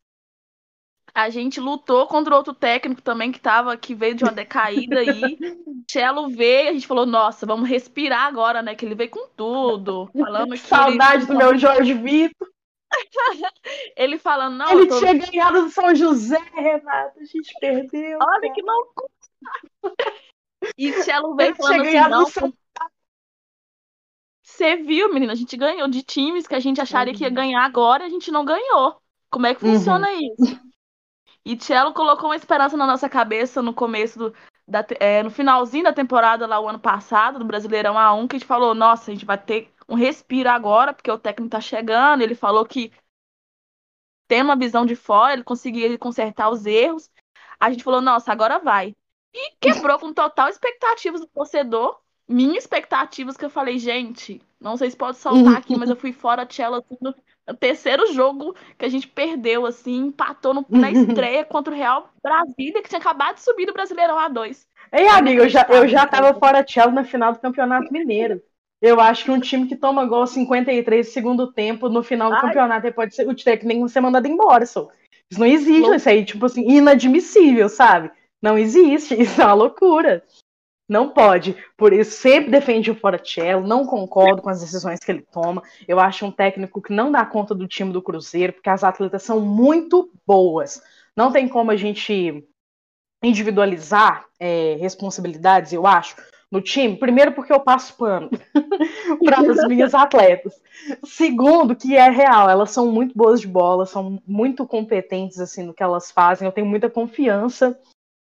a gente lutou contra outro técnico também que tava que veio de uma decaída aí. [LAUGHS] Cello veio, a gente falou, nossa, vamos respirar agora, né, que ele veio com tudo, [LAUGHS] falando que Saudade ele... do meu Jorge Vitor. [LAUGHS] ele falando, não. Ele tô... tinha ganhado do São José, Renato. A gente perdeu. Olha cara. que loucura. [LAUGHS] E Cello veio falando assim, não. São... Você viu, menina? A gente ganhou de times que a gente acharia uhum. que ia uhum. ganhar agora e a gente não ganhou. Como é que funciona uhum. isso? E Cello colocou uma esperança na nossa cabeça no começo do, da, é, no finalzinho da temporada lá o ano passado, do Brasileirão A1, que a gente falou, nossa, a gente vai ter um respiro agora, porque o técnico tá chegando, ele falou que tem uma visão de fora, ele conseguiria consertar os erros. A gente falou, nossa, agora vai. E quebrou com total expectativas do torcedor. minhas expectativas que eu falei, gente, não sei se pode soltar aqui, mas eu fui fora Chelsea no terceiro jogo que a gente perdeu, assim, empatou no, na [LAUGHS] estreia contra o Real Brasília, que tinha acabado de subir do Brasileirão A2. Ei, amigo, eu já, eu já tava fora Chelsea na final do Campeonato Mineiro. Eu acho que um time que toma gol 53 segundo tempo no final do Ai. campeonato pode ser o técnico ser mandado embora, só. Isso não existe, isso aí, tipo assim, inadmissível, sabe? Não existe, [LAUGHS] isso é uma loucura. Não pode. Por isso, sempre defende o Foratello, não concordo com as decisões que ele toma. Eu acho um técnico que não dá conta do time do Cruzeiro, porque as atletas são muito boas. Não tem como a gente individualizar é, responsabilidades, eu acho, no time. Primeiro, porque eu passo pano [LAUGHS] para as minhas atletas. Segundo, que é real, elas são muito boas de bola, são muito competentes assim no que elas fazem. Eu tenho muita confiança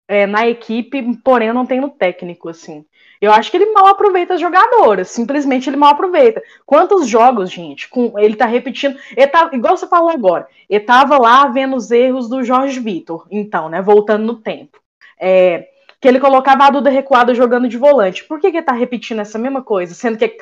é, na equipe, porém eu não tenho técnico, assim. Eu acho que ele mal aproveita as jogadoras, simplesmente ele mal aproveita. Quantos jogos, gente, com ele tá repetindo, ele tá, igual você falou agora, ele tava lá vendo os erros do Jorge Vitor, então, né, voltando no tempo. É, que ele colocava a Duda recuada jogando de volante. Por que, que ele tá repetindo essa mesma coisa, sendo que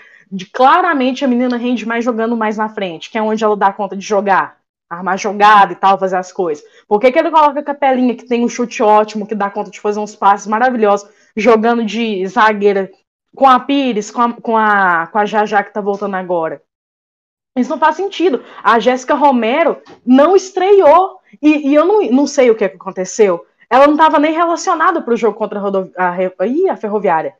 claramente a menina rende mais jogando mais na frente, que é onde ela dá conta de jogar? armar jogada e tal, fazer as coisas. Por que, que ele coloca a Capelinha, que tem um chute ótimo, que dá conta de fazer uns passes maravilhosos, jogando de zagueira com a Pires, com a, com a, com a Jajá que tá voltando agora? Isso não faz sentido. A Jéssica Romero não estreou. E, e eu não, não sei o que, aconteceu. Ela não estava nem relacionada para o jogo contra a, rodovi a, a, a Ferroviária.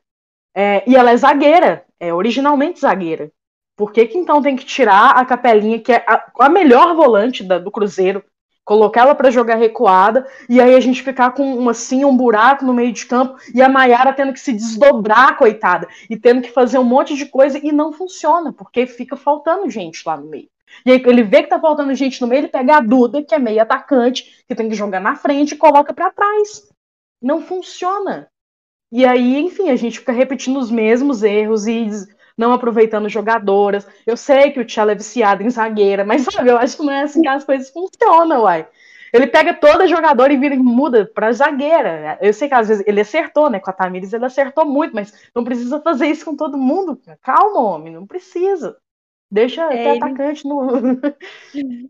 É, e ela é zagueira, é originalmente zagueira. Por que, que então tem que tirar a Capelinha, que é a, a melhor volante da, do Cruzeiro, colocar ela para jogar recuada, e aí a gente ficar com um, assim, um buraco no meio de campo, e a Maiara tendo que se desdobrar, coitada, e tendo que fazer um monte de coisa, e não funciona, porque fica faltando gente lá no meio. E aí ele vê que tá faltando gente no meio, ele pega a Duda, que é meio atacante, que tem que jogar na frente, e coloca para trás. Não funciona. E aí, enfim, a gente fica repetindo os mesmos erros e não aproveitando jogadoras. Eu sei que o Tchela é viciado em zagueira, mas [LAUGHS] sabe, eu acho que não é assim que as coisas funcionam, uai. Ele pega toda jogadora e vira muda para zagueira. Eu sei que às vezes ele acertou, né? Com a Tamires ele acertou muito, mas não precisa fazer isso com todo mundo. Calma, homem, não precisa. Deixa é, ter ele... atacante no. [LAUGHS]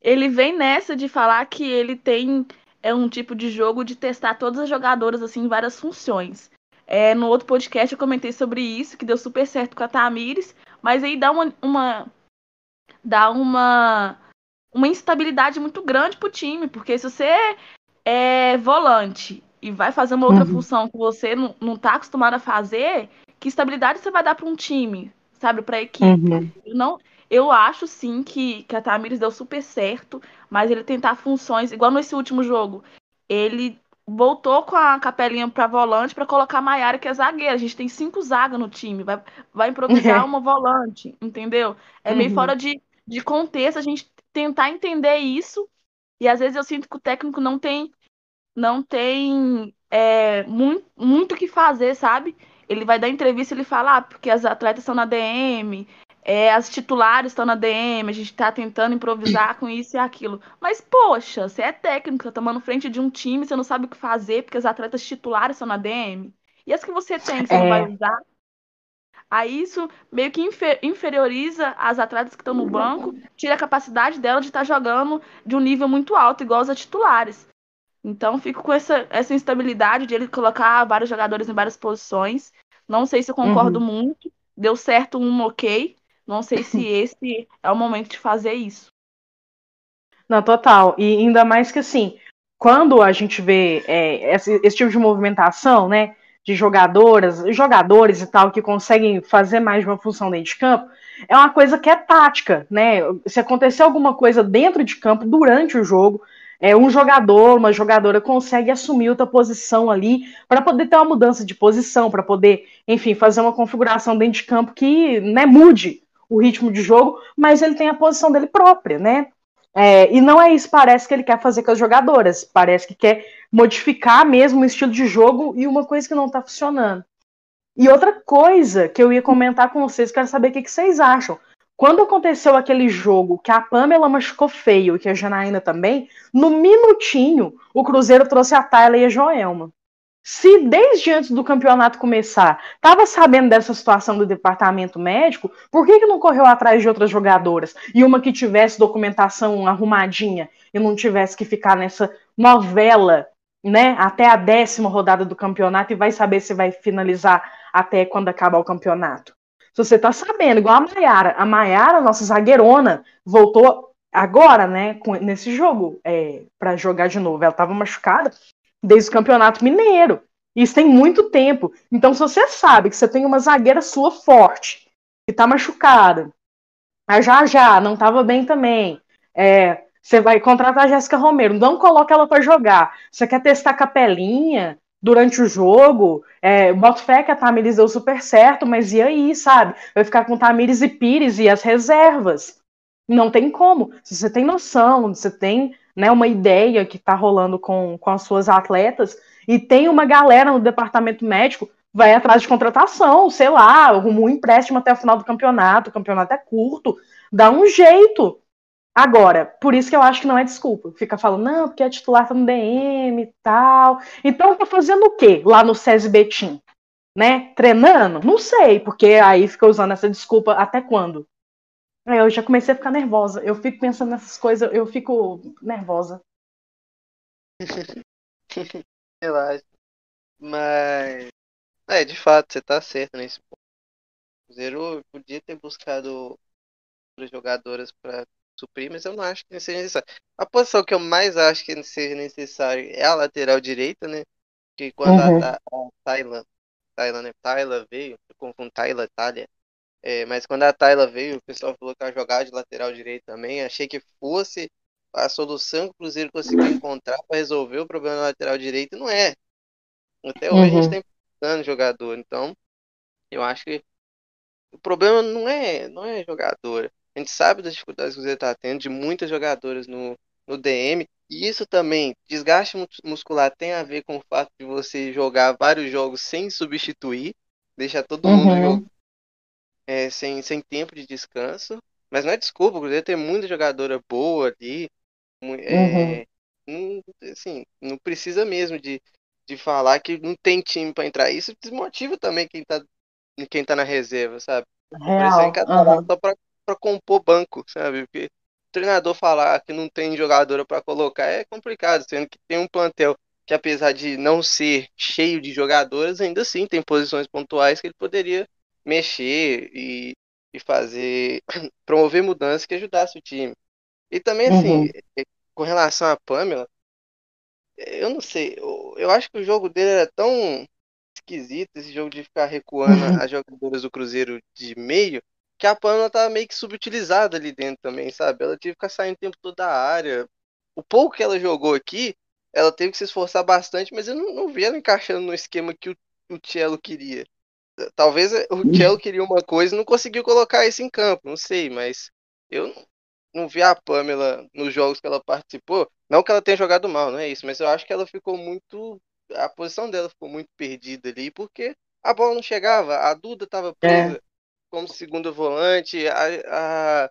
ele vem nessa de falar que ele tem é um tipo de jogo de testar todas as jogadoras assim em várias funções. É, no outro podcast eu comentei sobre isso, que deu super certo com a Tamires, mas aí dá uma, uma dá uma uma instabilidade muito grande pro time, porque se você é volante e vai fazer uma outra uhum. função que você não, não tá acostumado a fazer, que estabilidade você vai dar para um time, sabe, para a equipe? Uhum. Eu não, eu acho sim que, que a Tamires deu super certo, mas ele tentar funções, igual nesse último jogo, ele voltou com a capelinha para volante para colocar a Maiara, que é zagueira. A gente tem cinco zagas no time, vai, vai improvisar [LAUGHS] uma volante, entendeu? É uhum. meio fora de, de contexto a gente tentar entender isso. E às vezes eu sinto que o técnico não tem não tem é, muito muito o que fazer, sabe? Ele vai dar entrevista e ele fala, ah, porque as atletas estão na DM, é, as titulares estão na DM, a gente está tentando improvisar com isso e aquilo. Mas, poxa, você é técnico, tá tomando frente de um time, você não sabe o que fazer, porque as atletas titulares estão na DM. E as que você tem, você é... não vai usar? Aí isso meio que infer inferioriza as atletas que estão no banco, tira a capacidade dela de estar tá jogando de um nível muito alto, igual as titulares. Então, fico com essa, essa instabilidade de ele colocar vários jogadores em várias posições. Não sei se eu concordo uhum. muito. Deu certo um ok, não sei se [LAUGHS] esse é o momento de fazer isso. Não, total. E ainda mais que assim, quando a gente vê é, esse, esse, tipo de movimentação, né? De jogadoras, jogadores e tal, que conseguem fazer mais de uma função dentro de campo, é uma coisa que é tática, né? Se acontecer alguma coisa dentro de campo, durante o jogo, é, um jogador, uma jogadora consegue assumir outra posição ali para poder ter uma mudança de posição, para poder, enfim, fazer uma configuração dentro de campo que né, mude o ritmo de jogo, mas ele tem a posição dele própria, né? É, e não é isso, parece que ele quer fazer com as jogadoras, parece que quer modificar mesmo o estilo de jogo e uma coisa que não tá funcionando. E outra coisa que eu ia comentar com vocês, quero saber o que, que vocês acham. Quando aconteceu aquele jogo que a Pamela machucou feio e que a Janaína também, no minutinho o Cruzeiro trouxe a Tayla e a Joelma. Se desde antes do campeonato começar, estava sabendo dessa situação do departamento médico, por que, que não correu atrás de outras jogadoras? E uma que tivesse documentação arrumadinha e não tivesse que ficar nessa novela, né, até a décima rodada do campeonato e vai saber se vai finalizar até quando acabar o campeonato. Se você tá sabendo, igual a Maiara, a Maiara, nossa zagueirona, voltou agora, né, nesse jogo, é, para jogar de novo. Ela estava machucada, desde o Campeonato Mineiro. Isso tem muito tempo. Então, se você sabe que você tem uma zagueira sua forte, que tá machucada, a já já não tava bem também, é, você vai contratar a Jéssica Romero, não coloca ela para jogar. Você quer testar capelinha durante o jogo? É, boto fé que a Tamires deu super certo, mas e aí, sabe? Vai ficar com Tamires e Pires e as reservas. Não tem como. Se você tem noção, você tem né, uma ideia que está rolando com, com as suas atletas, e tem uma galera no departamento médico, vai atrás de contratação, sei lá, arruma um empréstimo até o final do campeonato, o campeonato é curto, dá um jeito. Agora, por isso que eu acho que não é desculpa. Fica falando, não, porque a titular tá no DM e tal. Então tá fazendo o quê lá no SESI Betim? Né? Treinando? Não sei, porque aí fica usando essa desculpa até quando? Eu já comecei a ficar nervosa. Eu fico pensando nessas coisas, eu fico nervosa. [LAUGHS] Relaxa. Mas. É, de fato, você tá certo nesse ponto. O Zero podia ter buscado outras jogadoras para suprir, mas eu não acho que seja necessário. A posição que eu mais acho que seja necessário é a lateral direita, né? Que quando uhum. a, a, a Thailand, Thailand, né? Thailand veio, eu confundo Thailand, Thalia, é, mas quando a Tayla veio, o pessoal falou que ela jogava de lateral direito também. Achei que fosse a solução que o Cruzeiro conseguiu encontrar para resolver o problema da lateral direito. Não é. Até hoje uhum. a gente está importando jogador. Então, eu acho que o problema não é, não é jogador. Gente sabe das dificuldades que o Cruzeiro está tendo, de muitas jogadoras no, no DM. E isso também, desgaste muscular tem a ver com o fato de você jogar vários jogos sem substituir, deixar todo mundo uhum. jogando é, sem, sem tempo de descanso. Mas não é desculpa, o Cruzeiro tem muita jogadora boa ali. É, uhum. não, assim, não precisa mesmo de, de falar que não tem time para entrar. Isso desmotiva também quem tá, quem tá na reserva, sabe? Real. Uhum. Só pra, pra compor banco, sabe? Porque o treinador falar que não tem jogadora para colocar é complicado, sendo que tem um plantel que apesar de não ser cheio de jogadoras, ainda assim tem posições pontuais que ele poderia mexer e, e fazer, [CLEARS THROAT] promover mudanças que ajudasse o time. E também, assim, uhum. É, com relação a Pamela, eu não sei, eu, eu, acho que o jogo dele era tão esquisito, esse jogo de ficar recuando uhum. as jogadoras do Cruzeiro de meio, que a Pamela tava meio que subutilizada ali dentro também, sabe? Ela teve que ficar saindo o tempo todo da área. O pouco que ela jogou aqui, ela teve que se esforçar bastante, mas eu não, não vi ela encaixando no esquema que o, o Cello queria. Talvez o Chelsea queria uma coisa e não conseguiu colocar isso em campo, não sei, mas eu não vi a Pamela nos jogos que ela participou. Não que ela tenha jogado mal, não é isso, mas eu acho que ela ficou muito. A posição dela ficou muito perdida ali, porque a bola não chegava, a Duda estava presa é. Como segunda volante, a,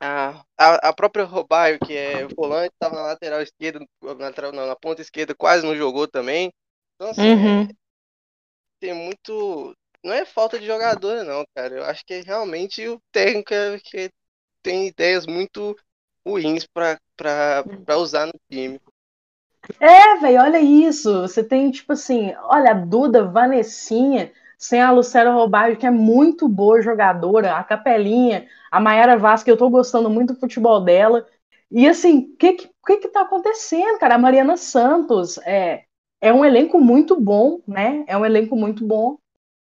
a, a, a própria Robaio, que é volante, estava na lateral esquerda, na, não, na ponta esquerda, quase não jogou também. Então, assim, uhum tem muito. Não é falta de jogador, não, cara. Eu acho que é realmente o técnico é que tem ideias muito ruins para usar no time. É, velho, olha isso. Você tem, tipo assim, olha, a Duda, Vanessinha, sem a Lucera Robaio, que é muito boa jogadora, a Capelinha, a Mayara que eu tô gostando muito do futebol dela. E assim, o que, que que tá acontecendo, cara? A Mariana Santos, é, é um elenco muito bom, né? É um elenco muito bom.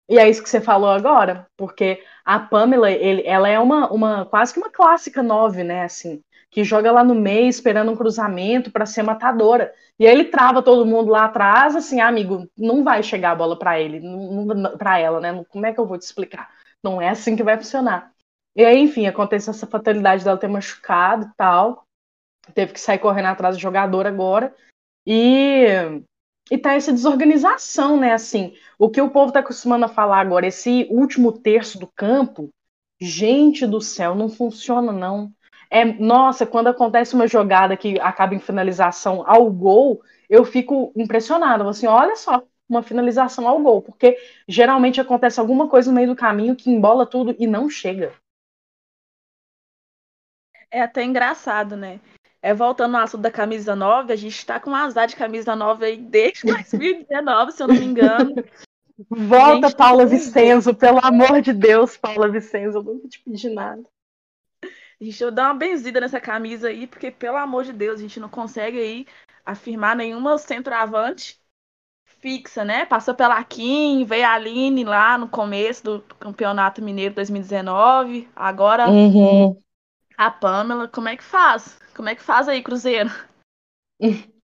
E é isso que você falou agora, porque a Pamela, ele, ela é uma, uma quase que uma clássica nove, né? Assim, que joga lá no meio esperando um cruzamento para ser matadora. E aí ele trava todo mundo lá atrás, assim, ah, amigo, não vai chegar a bola para ele, para ela, né? Como é que eu vou te explicar? Não é assim que vai funcionar. E aí, enfim, acontece essa fatalidade dela ter machucado e tal. Teve que sair correndo atrás do jogador agora. E e tá essa desorganização, né? Assim, o que o povo tá acostumando a falar agora, esse último terço do campo, gente do céu, não funciona não. É, nossa, quando acontece uma jogada que acaba em finalização ao gol, eu fico impressionada. Assim, olha só, uma finalização ao gol, porque geralmente acontece alguma coisa no meio do caminho que embola tudo e não chega. É até engraçado, né? É, voltando ao assunto da camisa 9, a gente está com um azar de camisa 9 aí desde 2019, se eu não me engano. Volta, Paula Vicenzo, pelo amor de Deus, Paula Vicenzo, eu nunca te pedi nada. A gente vai dar uma benzida nessa camisa aí, porque, pelo amor de Deus, a gente não consegue aí afirmar nenhuma centroavante fixa, né? Passou pela Kim, veio a Aline lá no começo do Campeonato Mineiro 2019. Agora uhum. a Pamela. Como é que faz? Como é que faz aí, Cruzeiro? [LAUGHS]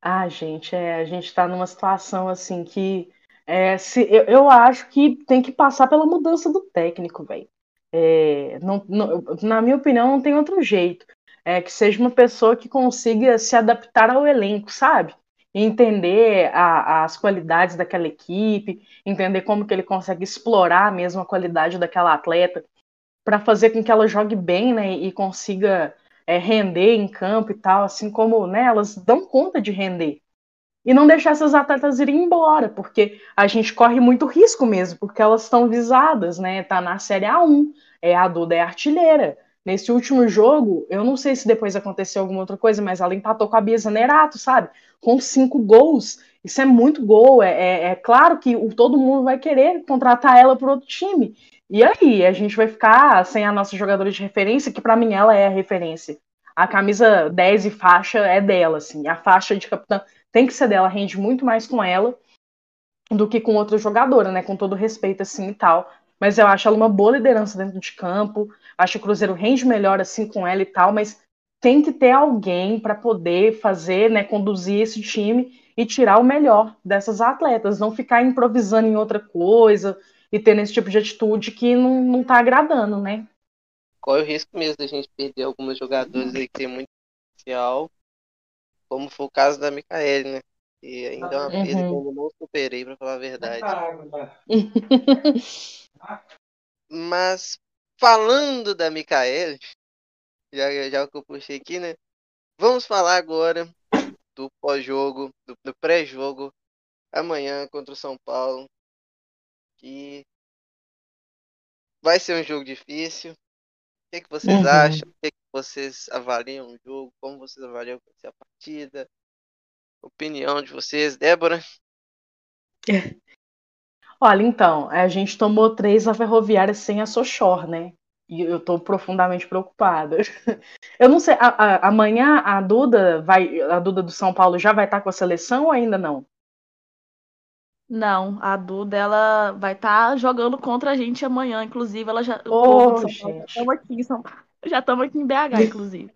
Ah, gente, é, a gente tá numa situação assim que é, se, eu, eu acho que tem que passar pela mudança do técnico, velho. É, não, não, na minha opinião, não tem outro jeito. É que seja uma pessoa que consiga se adaptar ao elenco, sabe? entender a, as qualidades daquela equipe, entender como que ele consegue explorar mesmo a qualidade daquela atleta para fazer com que ela jogue bem, né, e consiga é, render em campo e tal, assim como, né, elas dão conta de render. E não deixar essas atletas irem embora, porque a gente corre muito risco mesmo, porque elas estão visadas, né, tá na Série A1, é, a Duda é artilheira, Nesse último jogo, eu não sei se depois aconteceu alguma outra coisa, mas ela empatou com a Bia Zanerato, sabe? Com cinco gols. Isso é muito gol. É, é, é claro que todo mundo vai querer contratar ela para outro time. E aí, a gente vai ficar sem a nossa jogadora de referência, que para mim ela é a referência. A camisa 10 e faixa é dela, assim. A faixa de capitã tem que ser dela, rende muito mais com ela do que com outra jogadora, né? Com todo respeito, assim e tal. Mas eu acho ela uma boa liderança dentro de campo. Acho que o Cruzeiro rende melhor assim com ela e tal, mas tem que ter alguém para poder fazer, né, conduzir esse time e tirar o melhor dessas atletas, não ficar improvisando em outra coisa e tendo esse tipo de atitude que não, não tá agradando, né? Corre o risco mesmo da gente perder alguns jogadores aí que muito potencial, como foi o caso da Micaele, né? E ainda é uma uhum. perda que eu não superei, pra falar a verdade. [LAUGHS] Mas falando da Micaele, já, já que eu puxei aqui, né? Vamos falar agora do pós-jogo, do, do pré-jogo, amanhã contra o São Paulo. Que vai ser um jogo difícil. O que, que vocês uhum. acham? O que, que vocês avaliam o jogo? Como vocês avaliam a partida? Opinião de vocês, Débora? [LAUGHS] Olha, então, a gente tomou três na Ferroviária sem a Sochor, né? E eu tô profundamente preocupada. [LAUGHS] Eu não sei, a, a, amanhã a Duda vai, a Duda do São Paulo já vai estar com a seleção ou ainda não? Não, a Duda ela vai estar jogando contra a gente amanhã, inclusive ela já, oh, gente. estamos aqui em São Paulo, já estamos aqui em BH, [LAUGHS] inclusive.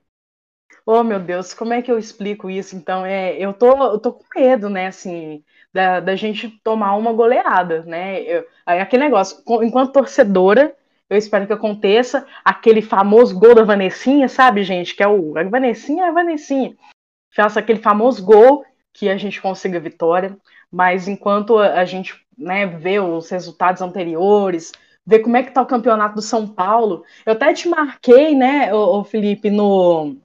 Oh, meu Deus, como é que eu explico isso? Então, é, eu tô, eu tô com medo, né, assim, da, da gente tomar uma goleada, né? Eu, aquele negócio, enquanto torcedora, eu espero que aconteça aquele famoso gol da Vanessinha, sabe, gente? Que é o. A Vanessinha é a Vanessinha. Faça aquele famoso gol que a gente consiga vitória, mas enquanto a gente né, vê os resultados anteriores, vê como é que tá o campeonato do São Paulo, eu até te marquei, né, o Felipe, no,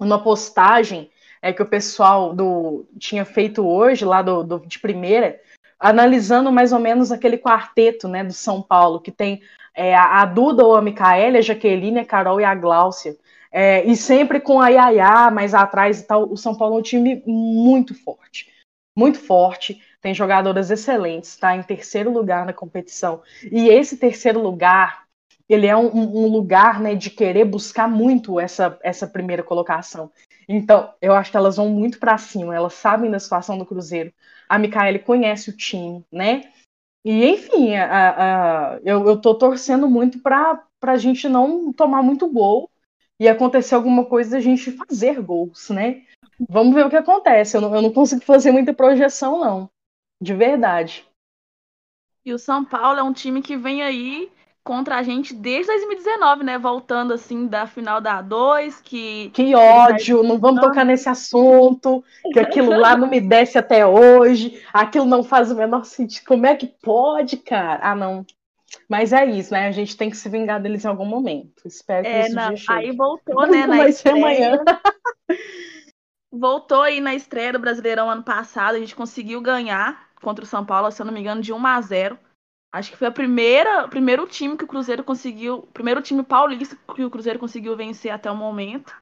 numa postagem é, que o pessoal do tinha feito hoje, lá do, do, de primeira, analisando mais ou menos aquele quarteto né, do São Paulo, que tem é, a Duda ou a Micaela, a Jaqueline, a Carol e a Gláucia. É, e sempre com a Yaya mais atrás e tal. O São Paulo é um time muito forte. Muito forte, tem jogadoras excelentes, está em terceiro lugar na competição. E esse terceiro lugar ele é um, um, lugar né, de querer buscar muito essa, essa primeira colocação. Então, eu acho que elas vão muito para cima, elas sabem da situação do Cruzeiro. A Micaele conhece o time, né? E, enfim, a, a, eu, eu tô torcendo muito para a gente não tomar muito gol e acontecer alguma coisa a gente fazer gols, né? Vamos ver o que acontece. Eu não, eu não consigo fazer muita projeção, não. De verdade. E o São Paulo é um time que vem aí contra a gente desde 2019, né? Voltando assim da final da A2, que. Que ódio! Não vamos tocar nesse assunto, que aquilo lá não me desce até hoje, aquilo não faz o menor sentido. Como é que pode, cara? Ah, não. Mas é isso, né? A gente tem que se vingar deles em algum momento. Espero que É, esse não, dia chegue. aí voltou, [LAUGHS] né, na Vai ser amanhã. Voltou aí na estreia do Brasileirão ano passado, a gente conseguiu ganhar contra o São Paulo, se eu não me engano, de 1 a 0. Acho que foi a primeira, o primeiro time que o Cruzeiro conseguiu, primeiro time paulista que o Cruzeiro conseguiu vencer até o momento.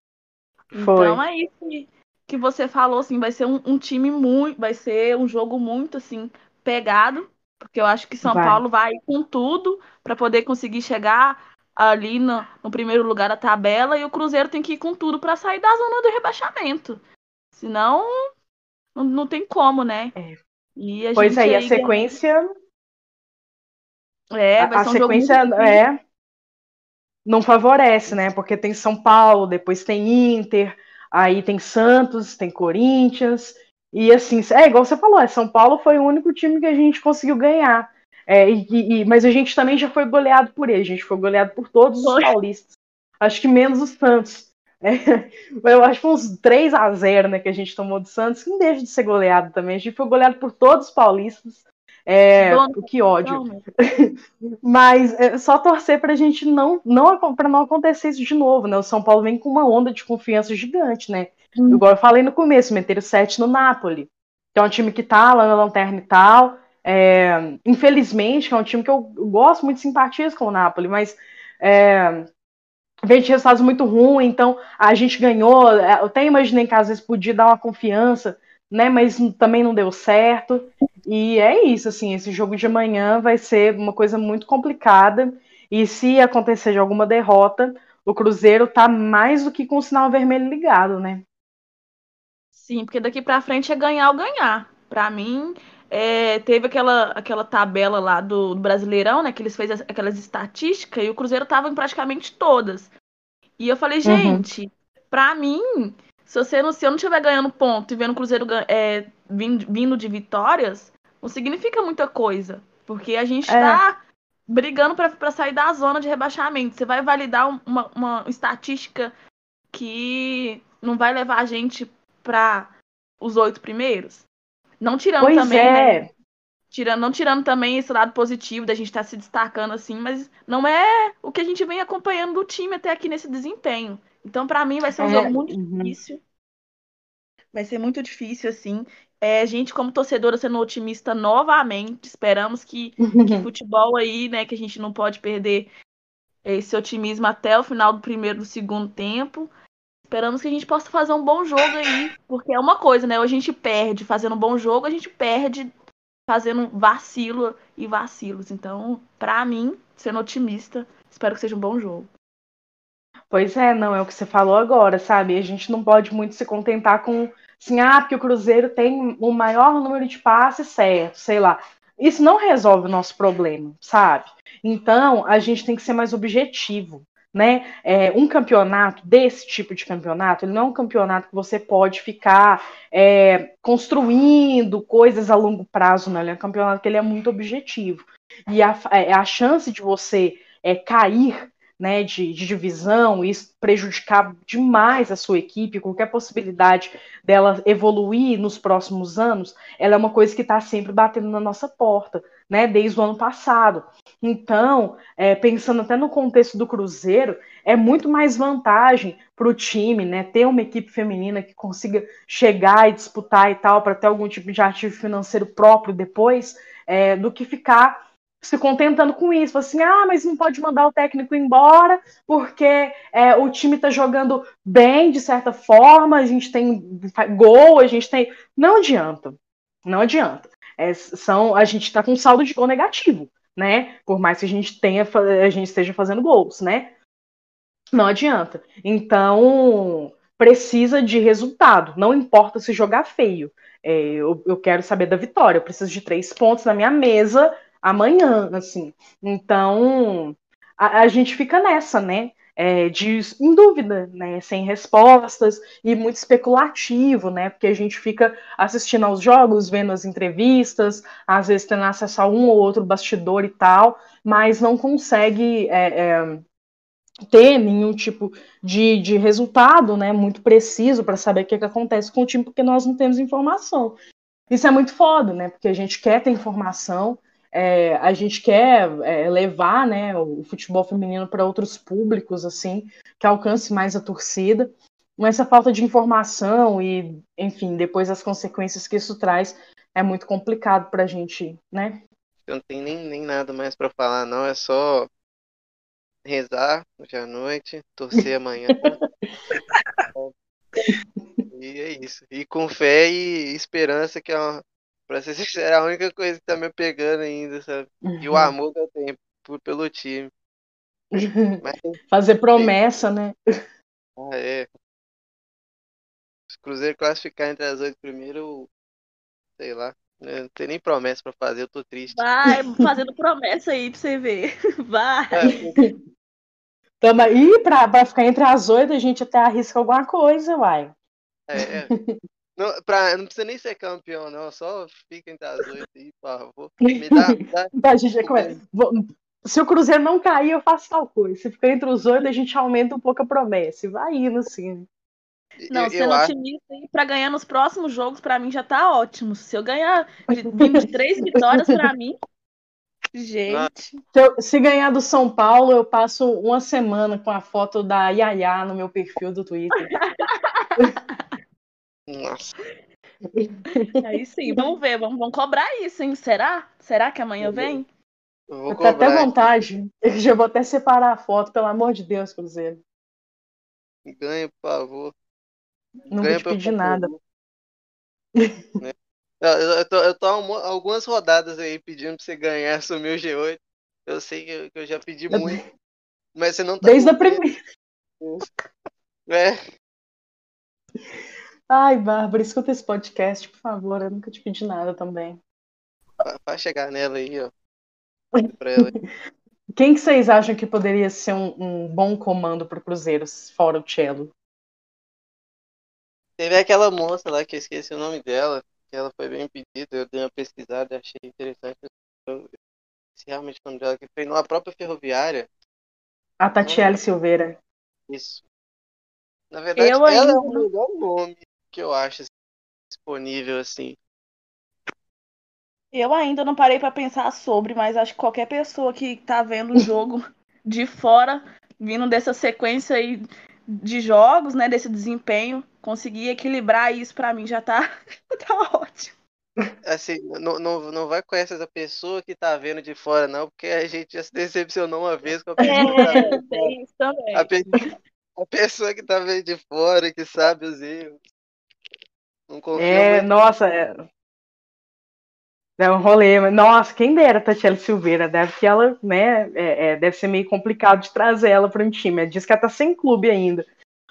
Foi. Então é isso que, que você falou, assim, vai ser um, um time muito, vai ser um jogo muito assim pegado, porque eu acho que São Vai. Paulo vai com tudo para poder conseguir chegar ali no, no primeiro lugar da tabela e o Cruzeiro tem que ir com tudo para sair da zona do rebaixamento. Senão não, não tem como, né? É. E a Pois gente é, e a aí- sequência, é, vai a um jogo sequência muito é não favorece, né? Porque tem São Paulo, depois tem Inter, aí tem Santos, tem Corinthians, e assim, é igual você falou, é, São Paulo foi o único time que a gente conseguiu ganhar. É, e- e- mas a gente também já foi goleado por ele, a gente foi goleado por todos os paulistas. Acho que menos o Santos. É, [LAUGHS] eu acho que foi uns 3 a 0 né, que a gente tomou do Santos, que não deixa de ser goleado também. A gente foi goleado por todos os paulistas. É, que ódio. [LAUGHS] Mas é só torcer pra gente não, não para não acontecer isso de novo, né? O São Paulo vem com uma onda de confiança gigante, né? Hum. Igual eu falei no começo, meteram sete no Napoli, que é um time que tá lá na lanterna e tal. É, infelizmente, que é um time que eu, eu gosto muito de simpatias com o Napoli, mas é, vem de resultados muito ruins, então a gente ganhou. é, Eu até imaginei que às vezes podia dar uma confiança, né? Mas também não deu certo. E é isso, assim, esse jogo de amanhã vai ser uma coisa muito complicada. E se acontecer de alguma derrota, o Cruzeiro tá mais do que com o sinal vermelho ligado, né? Sim, porque daqui pra frente é ganhar ou ganhar. Pra mim, é, teve aquela, aquela tabela lá do, do Brasileirão, né? Que eles fez as- aquelas estatísticas e o Cruzeiro tava em praticamente todas. E eu falei, gente, pra mim, se, você não, se eu não estiver ganhando ponto e vendo o Cruzeiro é, vindo, vindo de vitórias, não significa muita coisa. Porque a gente É. tá brigando pra, pra sair da zona de rebaixamento. Você vai validar um- uma, uma estatística que não vai levar a gente para os oito primeiros? Não tirando Pois também, é. né? Tirando, não tirando também esse lado positivo da gente estar se destacando assim, mas não é o que a gente vem acompanhando do time até aqui nesse desempenho. Então, para mim, vai ser um É, jogo muito uhum. difícil. Vai ser muito difícil, assim. É, a gente, como torcedora, sendo otimista novamente, esperamos que que [LAUGHS] futebol aí, né, que a gente não pode perder esse otimismo até o final do primeiro do segundo tempo. Esperamos que a gente possa fazer um bom jogo aí, porque é uma coisa, né? Ou a gente perde fazendo um bom jogo, a gente perde fazendo vacilo e vacilos. Então, pra mim, sendo otimista, espero que seja um bom jogo. Pois é, não, é o que você falou agora, sabe? A gente não pode muito se contentar com, assim, ah, porque o Cruzeiro tem o maior número de passes certo, sei lá. Isso não resolve o nosso problema, sabe? Então, a gente tem que ser mais objetivo, né? É, um campeonato, desse tipo de campeonato, ele não é um campeonato que você pode ficar é, construindo coisas a longo prazo, não. Ele é um campeonato que ele é muito objetivo. E a, é, a chance de você é, cair né, de, de, divisão, isso prejudicar demais a sua equipe, qualquer possibilidade dela evoluir nos próximos anos, ela é uma coisa que está sempre batendo na nossa porta, né, desde o ano passado. Então, é, pensando até no contexto do Cruzeiro, é muito mais vantagem para o time, né, ter uma equipe feminina que consiga chegar e disputar e tal, para ter algum tipo de ativo financeiro próprio depois, é, do que ficar se contentando com isso, assim, ah, mas não pode mandar o técnico embora porque é, o time tá jogando bem de certa forma, a gente tem gol, a gente tem. Não adianta, não adianta. É, são, a gente tá com saldo de gol negativo, né? Por mais que a gente tenha, a gente esteja fazendo gols, né? Não adianta. Então precisa de resultado. Não importa se jogar feio. É, eu, eu quero saber da vitória. Eu preciso de três pontos na minha mesa amanhã, assim. Então, a, a gente fica nessa, né? É, de, em dúvida, né? Sem respostas e muito especulativo, né? Porque a gente fica assistindo aos jogos, vendo as entrevistas, às vezes tendo acesso a um ou outro bastidor e tal, mas não consegue é, é, ter nenhum tipo de, de resultado, né? Muito preciso para saber o que, que acontece com o time, porque nós não temos informação. Isso é muito foda, né? Porque a gente quer ter informação, é, a gente quer é, levar né, o futebol feminino para outros públicos, assim, que alcance mais a torcida. Mas essa falta de informação e, enfim, depois as consequências que isso traz é muito complicado para a gente, né? Eu não tenho nem, nem nada mais para falar, não. É só rezar hoje à noite, torcer amanhã. [LAUGHS] e é isso. E com fé e esperança, que é uma, pra ser sincero, é a única coisa que tá me pegando ainda, sabe? E o uhum. amor que eu tenho por, pelo time. Mas, [LAUGHS] Fazer promessa, né? Ah, é. Se o Cruzeiro classificar entre as oito primeiros, sei lá. Não tem nem promessa pra fazer, eu tô triste. Vai, [LAUGHS] fazendo promessa aí pra você ver. [LAUGHS] Vai. É, Tamo aí pra, pra ficar entre as oito, a gente até arrisca alguma coisa, vai. É, é. Não, pra, não precisa nem ser campeão, não. Só fica entre as oito aí, por favor. Me dá. [LAUGHS] dá... Tá, gente, Se o Cruzeiro não cair, eu faço tal coisa. Se ficar entre os oito, a gente aumenta um pouco a promessa. E vai indo, assim. Não, eu, sendo eu otimista acho... para ganhar nos próximos jogos, para mim já tá ótimo. Se eu ganhar vindo de três vitórias, para mim, gente. Se, eu, se, ganhar do São Paulo, eu passo uma semana com a foto da Yaya no meu perfil do Twitter. [LAUGHS] Nossa. Aí sim, vamos ver, vamos, vamos cobrar isso, hein? Será? Será que amanhã vem? Eu vou cobrar. até vontade. Eu já vou até separar a foto, pelo amor de Deus, Cruzeiro. Ganha, por favor. Nunca Ganha te pedi nada. Né? Eu, tô, eu tô algumas rodadas aí pedindo pra você ganhar, assumir o G8. Eu sei que eu, que eu já pedi muito. Mas você não tá. Desde a primeira. [LAUGHS] É. Ai, Bárbara, escuta esse podcast, por favor. Eu nunca te pedi nada também. Vai chegar nela aí, ó. Ela. [LAUGHS] Quem que vocês acham que poderia ser um, um bom comando pro Cruzeiro, fora o Cello? Teve aquela moça lá que eu esqueci o nome dela, que ela foi bem pedida, eu dei uma pesquisada, achei interessante. Eu, se realmente o nome dela, que treinou a própria ferroviária. A Tatiele Silveira. Isso. Na verdade, eu ela ainda... é o melhor nome que eu acho disponível, assim. Eu ainda não parei para pensar sobre, mas acho que qualquer pessoa que tá vendo o jogo [LAUGHS] de fora, vindo dessa sequência aí de jogos, né, desse desempenho, conseguir equilibrar isso para mim já tá, [LAUGHS] tá ótimo. Assim, não, não, não vai com essa pessoa que tá vendo de fora, não, porque a gente já se decepcionou uma vez com a pessoa. É, tem isso também. A, pe... [LAUGHS] a, pessoa que tá vendo de fora, que sabe os erros. Não é, nossa, é, é um rolê, mas, nossa, quem dera Tatiana Silveira, deve que ela, né, é, é, deve ser meio complicado de trazer ela para um time. Diz que ela tá sem clube ainda.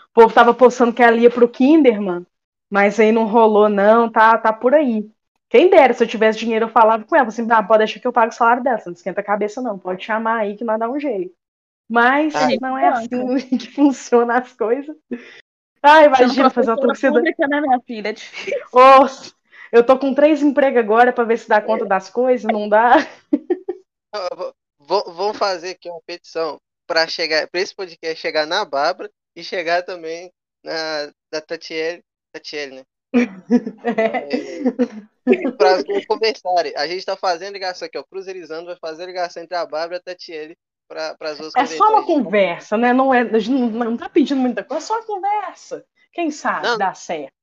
O povo tava postando que ela ia pro Kinderman, mas aí não rolou, não, tá, tá por aí. Quem dera, se eu tivesse dinheiro, eu falava com ela, assim, ah, pode deixar que eu pago o salário dela, não esquenta a cabeça, não, pode chamar aí que nós dá um jeito. Mas Ai, não é assim [LAUGHS] que funciona as coisas. Ai, imagina fazer uma torcida. Pública, né, minha filha? É difícil. Nossa. Eu tô com três empregos agora para ver se dá conta das coisas, não dá. Vamos fazer aqui uma petição para chegar, para esse podcast chegar na Bárbara e chegar também na da Tatiele, Tatiele, né? É. para conversarem. A gente está fazendo ligação aqui, ó. Cruzeirizando vai fazer ligação entre a Bárbara e a Tatiele para as É só uma conversa, né? Não é, a gente não, não tá pedindo muita coisa, é só uma conversa. Quem sabe não, dá certo.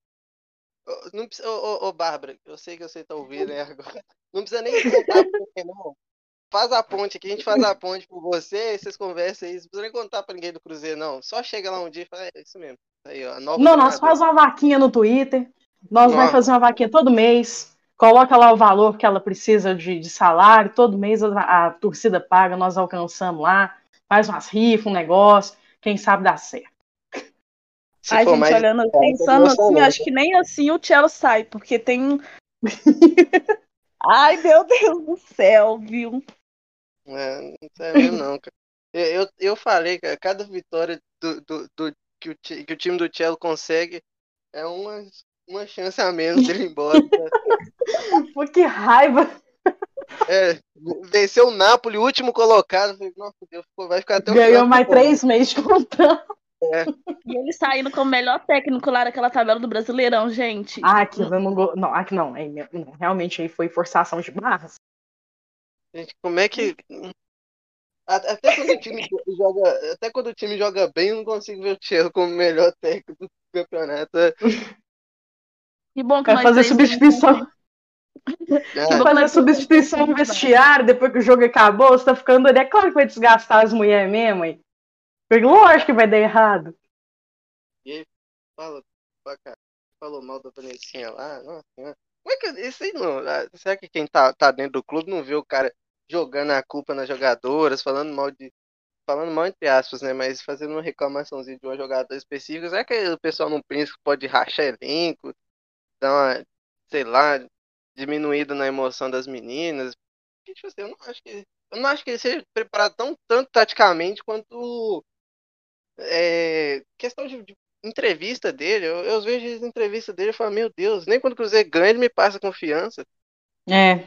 Não precisa, ô, ô, ô, Bárbara, eu sei que você tá ouvindo né, agora. Não precisa nem contar pra ninguém, não. Faz a ponte aqui, a gente faz a ponte por você, vocês conversam aí. Não precisa nem contar pra ninguém do Cruzeiro, não. Só chega lá um dia e fala, é isso mesmo. Aí, ó, não, nós faz uma vaquinha no Twitter. Nós vamos fazer uma vaquinha todo mês. Coloca lá o valor que ela precisa de, de salário. Todo mês a, a torcida paga, nós alcançamos lá. Faz umas rifas, um negócio. Quem sabe dá certo. Se Ai, gente, mais... olhando, é, pensando assim, acho que nem assim o Cello sai, porque tem. [LAUGHS] Ai, meu Deus do céu, viu? É, não sério não, cara. Eu, eu falei, cara, cada vitória do, do, do que, o, que o time do Cello consegue é uma, uma chance a menos de ir embora. [LAUGHS] Pô, que raiva! É, venceu o Napoli, último colocado. Nossa, Deus, vai ficar até o Ganhou mais três meses de contrato. É. E ele saindo como melhor técnico lá daquela tabela do Brasileirão, gente. Ah, aquilo eu não, não, aqui não, é, não, realmente aí foi forçação de barras. Gente, como é que. Até quando o time [LAUGHS] joga, até quando o time joga bem, eu não consigo ver o Thiago como melhor técnico do campeonato. Que bom que Vai fazer substituição. É. Vai fazer substituição no vestiário depois que o jogo acabou. Você tá ficando ali. É claro que vai desgastar as mulheres mesmo, hein? Porque lógico que vai dar errado. Fala, pra cá. Falou mal da Vanessinha lá. Nossa, senhora. como é que isso aí não. ah, Será que quem tá, tá dentro do clube não vê o cara jogando a culpa nas jogadoras, falando mal de. Falando mal entre aspas, né? Mas fazendo uma reclamaçãozinha de uma jogadora específica. Será que o pessoal não pensa que pode rachar elenco? Dar uma, sei lá, diminuída na emoção das meninas? Porque, tipo assim, eu não acho que. Eu não acho que ele seja preparado tão tanto taticamente quanto. É, questão de, de entrevista dele. Eu, eu vejo as entrevistas dele e falo, meu Deus, nem quando o Cruzeiro ganha ele me passa confiança. É.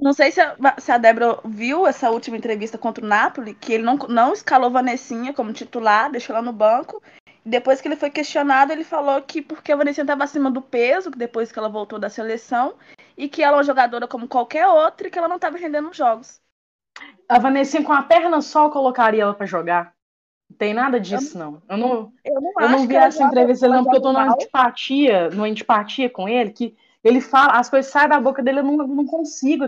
Não sei se a, se a Débora viu essa última entrevista contra o Napoli, que ele não, não escalou Vanessinha como titular, deixou ela no banco. Depois que ele foi questionado, ele falou que porque a Vanessinha estava acima do peso, depois que ela voltou da seleção, e que ela é uma jogadora como qualquer outra e que ela não estava rendendo jogos. A Vanessinha com a perna só eu colocaria ela pra jogar. Não tem nada disso, não. Eu não, Eu não eu não vi essa entrevista, não, porque eu tô numa mal. antipatia, numa antipatia com ele, que ele fala, as coisas saem da boca dele, eu não, não consigo.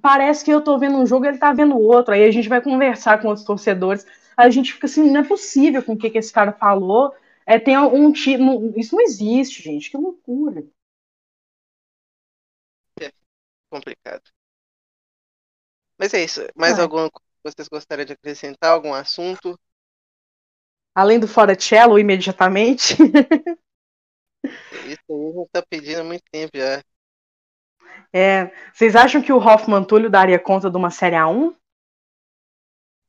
Parece que eu tô vendo um jogo e ele tá vendo outro. Aí a gente vai conversar com os torcedores. A gente fica assim, não é possível com o que, que esse cara falou. É, tem um tipo. Isso não existe, gente. Que loucura. Complicado. Mas é isso. Mais Ah. alguma coisa que vocês gostariam de acrescentar? Algum assunto? Além do fora cello, imediatamente. Isso aí gente tá pedindo há muito tempo já. É, vocês acham que o Hoffman Túlio daria conta de uma Série A1?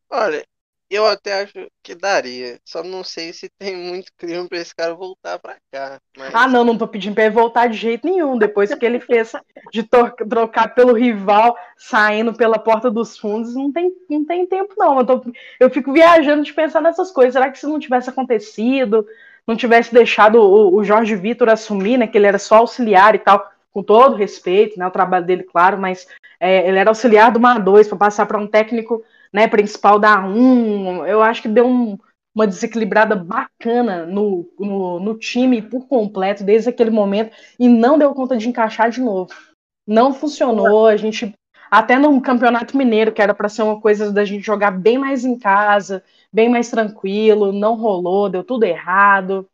Olha, eu até acho que daria. Só não sei se tem muito clima pra esse cara voltar pra cá. Mas Ah, não, não tô pedindo pra ele voltar de jeito nenhum. Depois que ele fez de trocar pelo rival, saindo pela porta dos fundos, não tem, não tem tempo, não. Eu, tô- eu fico viajando de pensar nessas coisas. Será que se não tivesse acontecido, não tivesse deixado o, o Jorge Vitor assumir, né? Que ele era só auxiliar e tal, com todo respeito, né? O trabalho dele, claro, mas é, ele era auxiliar do MA2 para passar para um técnico né, principal da A1. Eu acho que deu um uma desequilibrada bacana no, no, no, time por completo desde aquele momento e não deu conta de encaixar de novo. Não funcionou. A gente, até no Campeonato Mineiro, que era para ser uma coisa da gente jogar bem mais em casa, bem mais tranquilo, não rolou, deu tudo errado.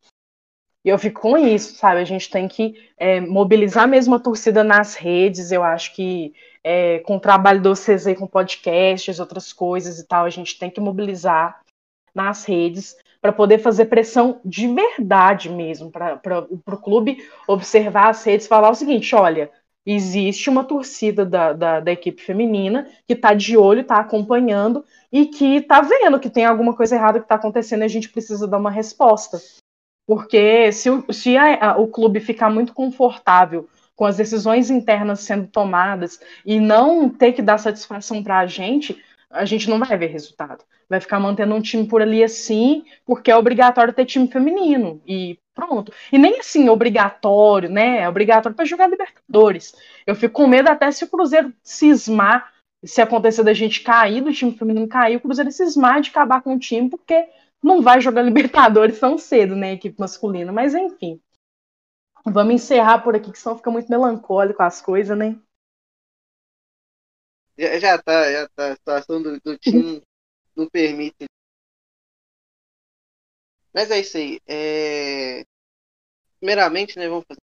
E eu fico com isso, sabe? A gente tem que é, mobilizar mesmo a torcida nas redes. Eu acho que é, com o trabalho do CZ com podcasts, outras coisas e tal, a gente tem que mobilizar nas redes para poder fazer pressão de verdade mesmo, para o clube observar as redes falar o seguinte: olha, existe uma torcida da, da, da equipe feminina que está de olho, está acompanhando e que está vendo que tem alguma coisa errada que está acontecendo e a gente precisa dar uma resposta. Porque se, se a, a, o clube ficar muito confortável com as decisões internas sendo tomadas e não ter que dar satisfação para a gente, a gente não vai ver resultado. Vai ficar mantendo um time por ali assim, porque é obrigatório ter time feminino. E pronto. E nem assim obrigatório, né? É obrigatório para jogar Libertadores. Eu fico com medo até se o Cruzeiro cismar, se acontecer da gente cair, do time feminino cair, o Cruzeiro cismar de acabar com o time, porque não vai jogar [LAUGHS] Libertadores tão cedo, né? Equipe masculina. Mas enfim. Vamos encerrar por aqui, que senão fica muito melancólico as coisas, né? Já, já tá, já tá. A situação do, do time [LAUGHS] não permite. Mas é isso aí. É... Primeiramente, né, vamos fazer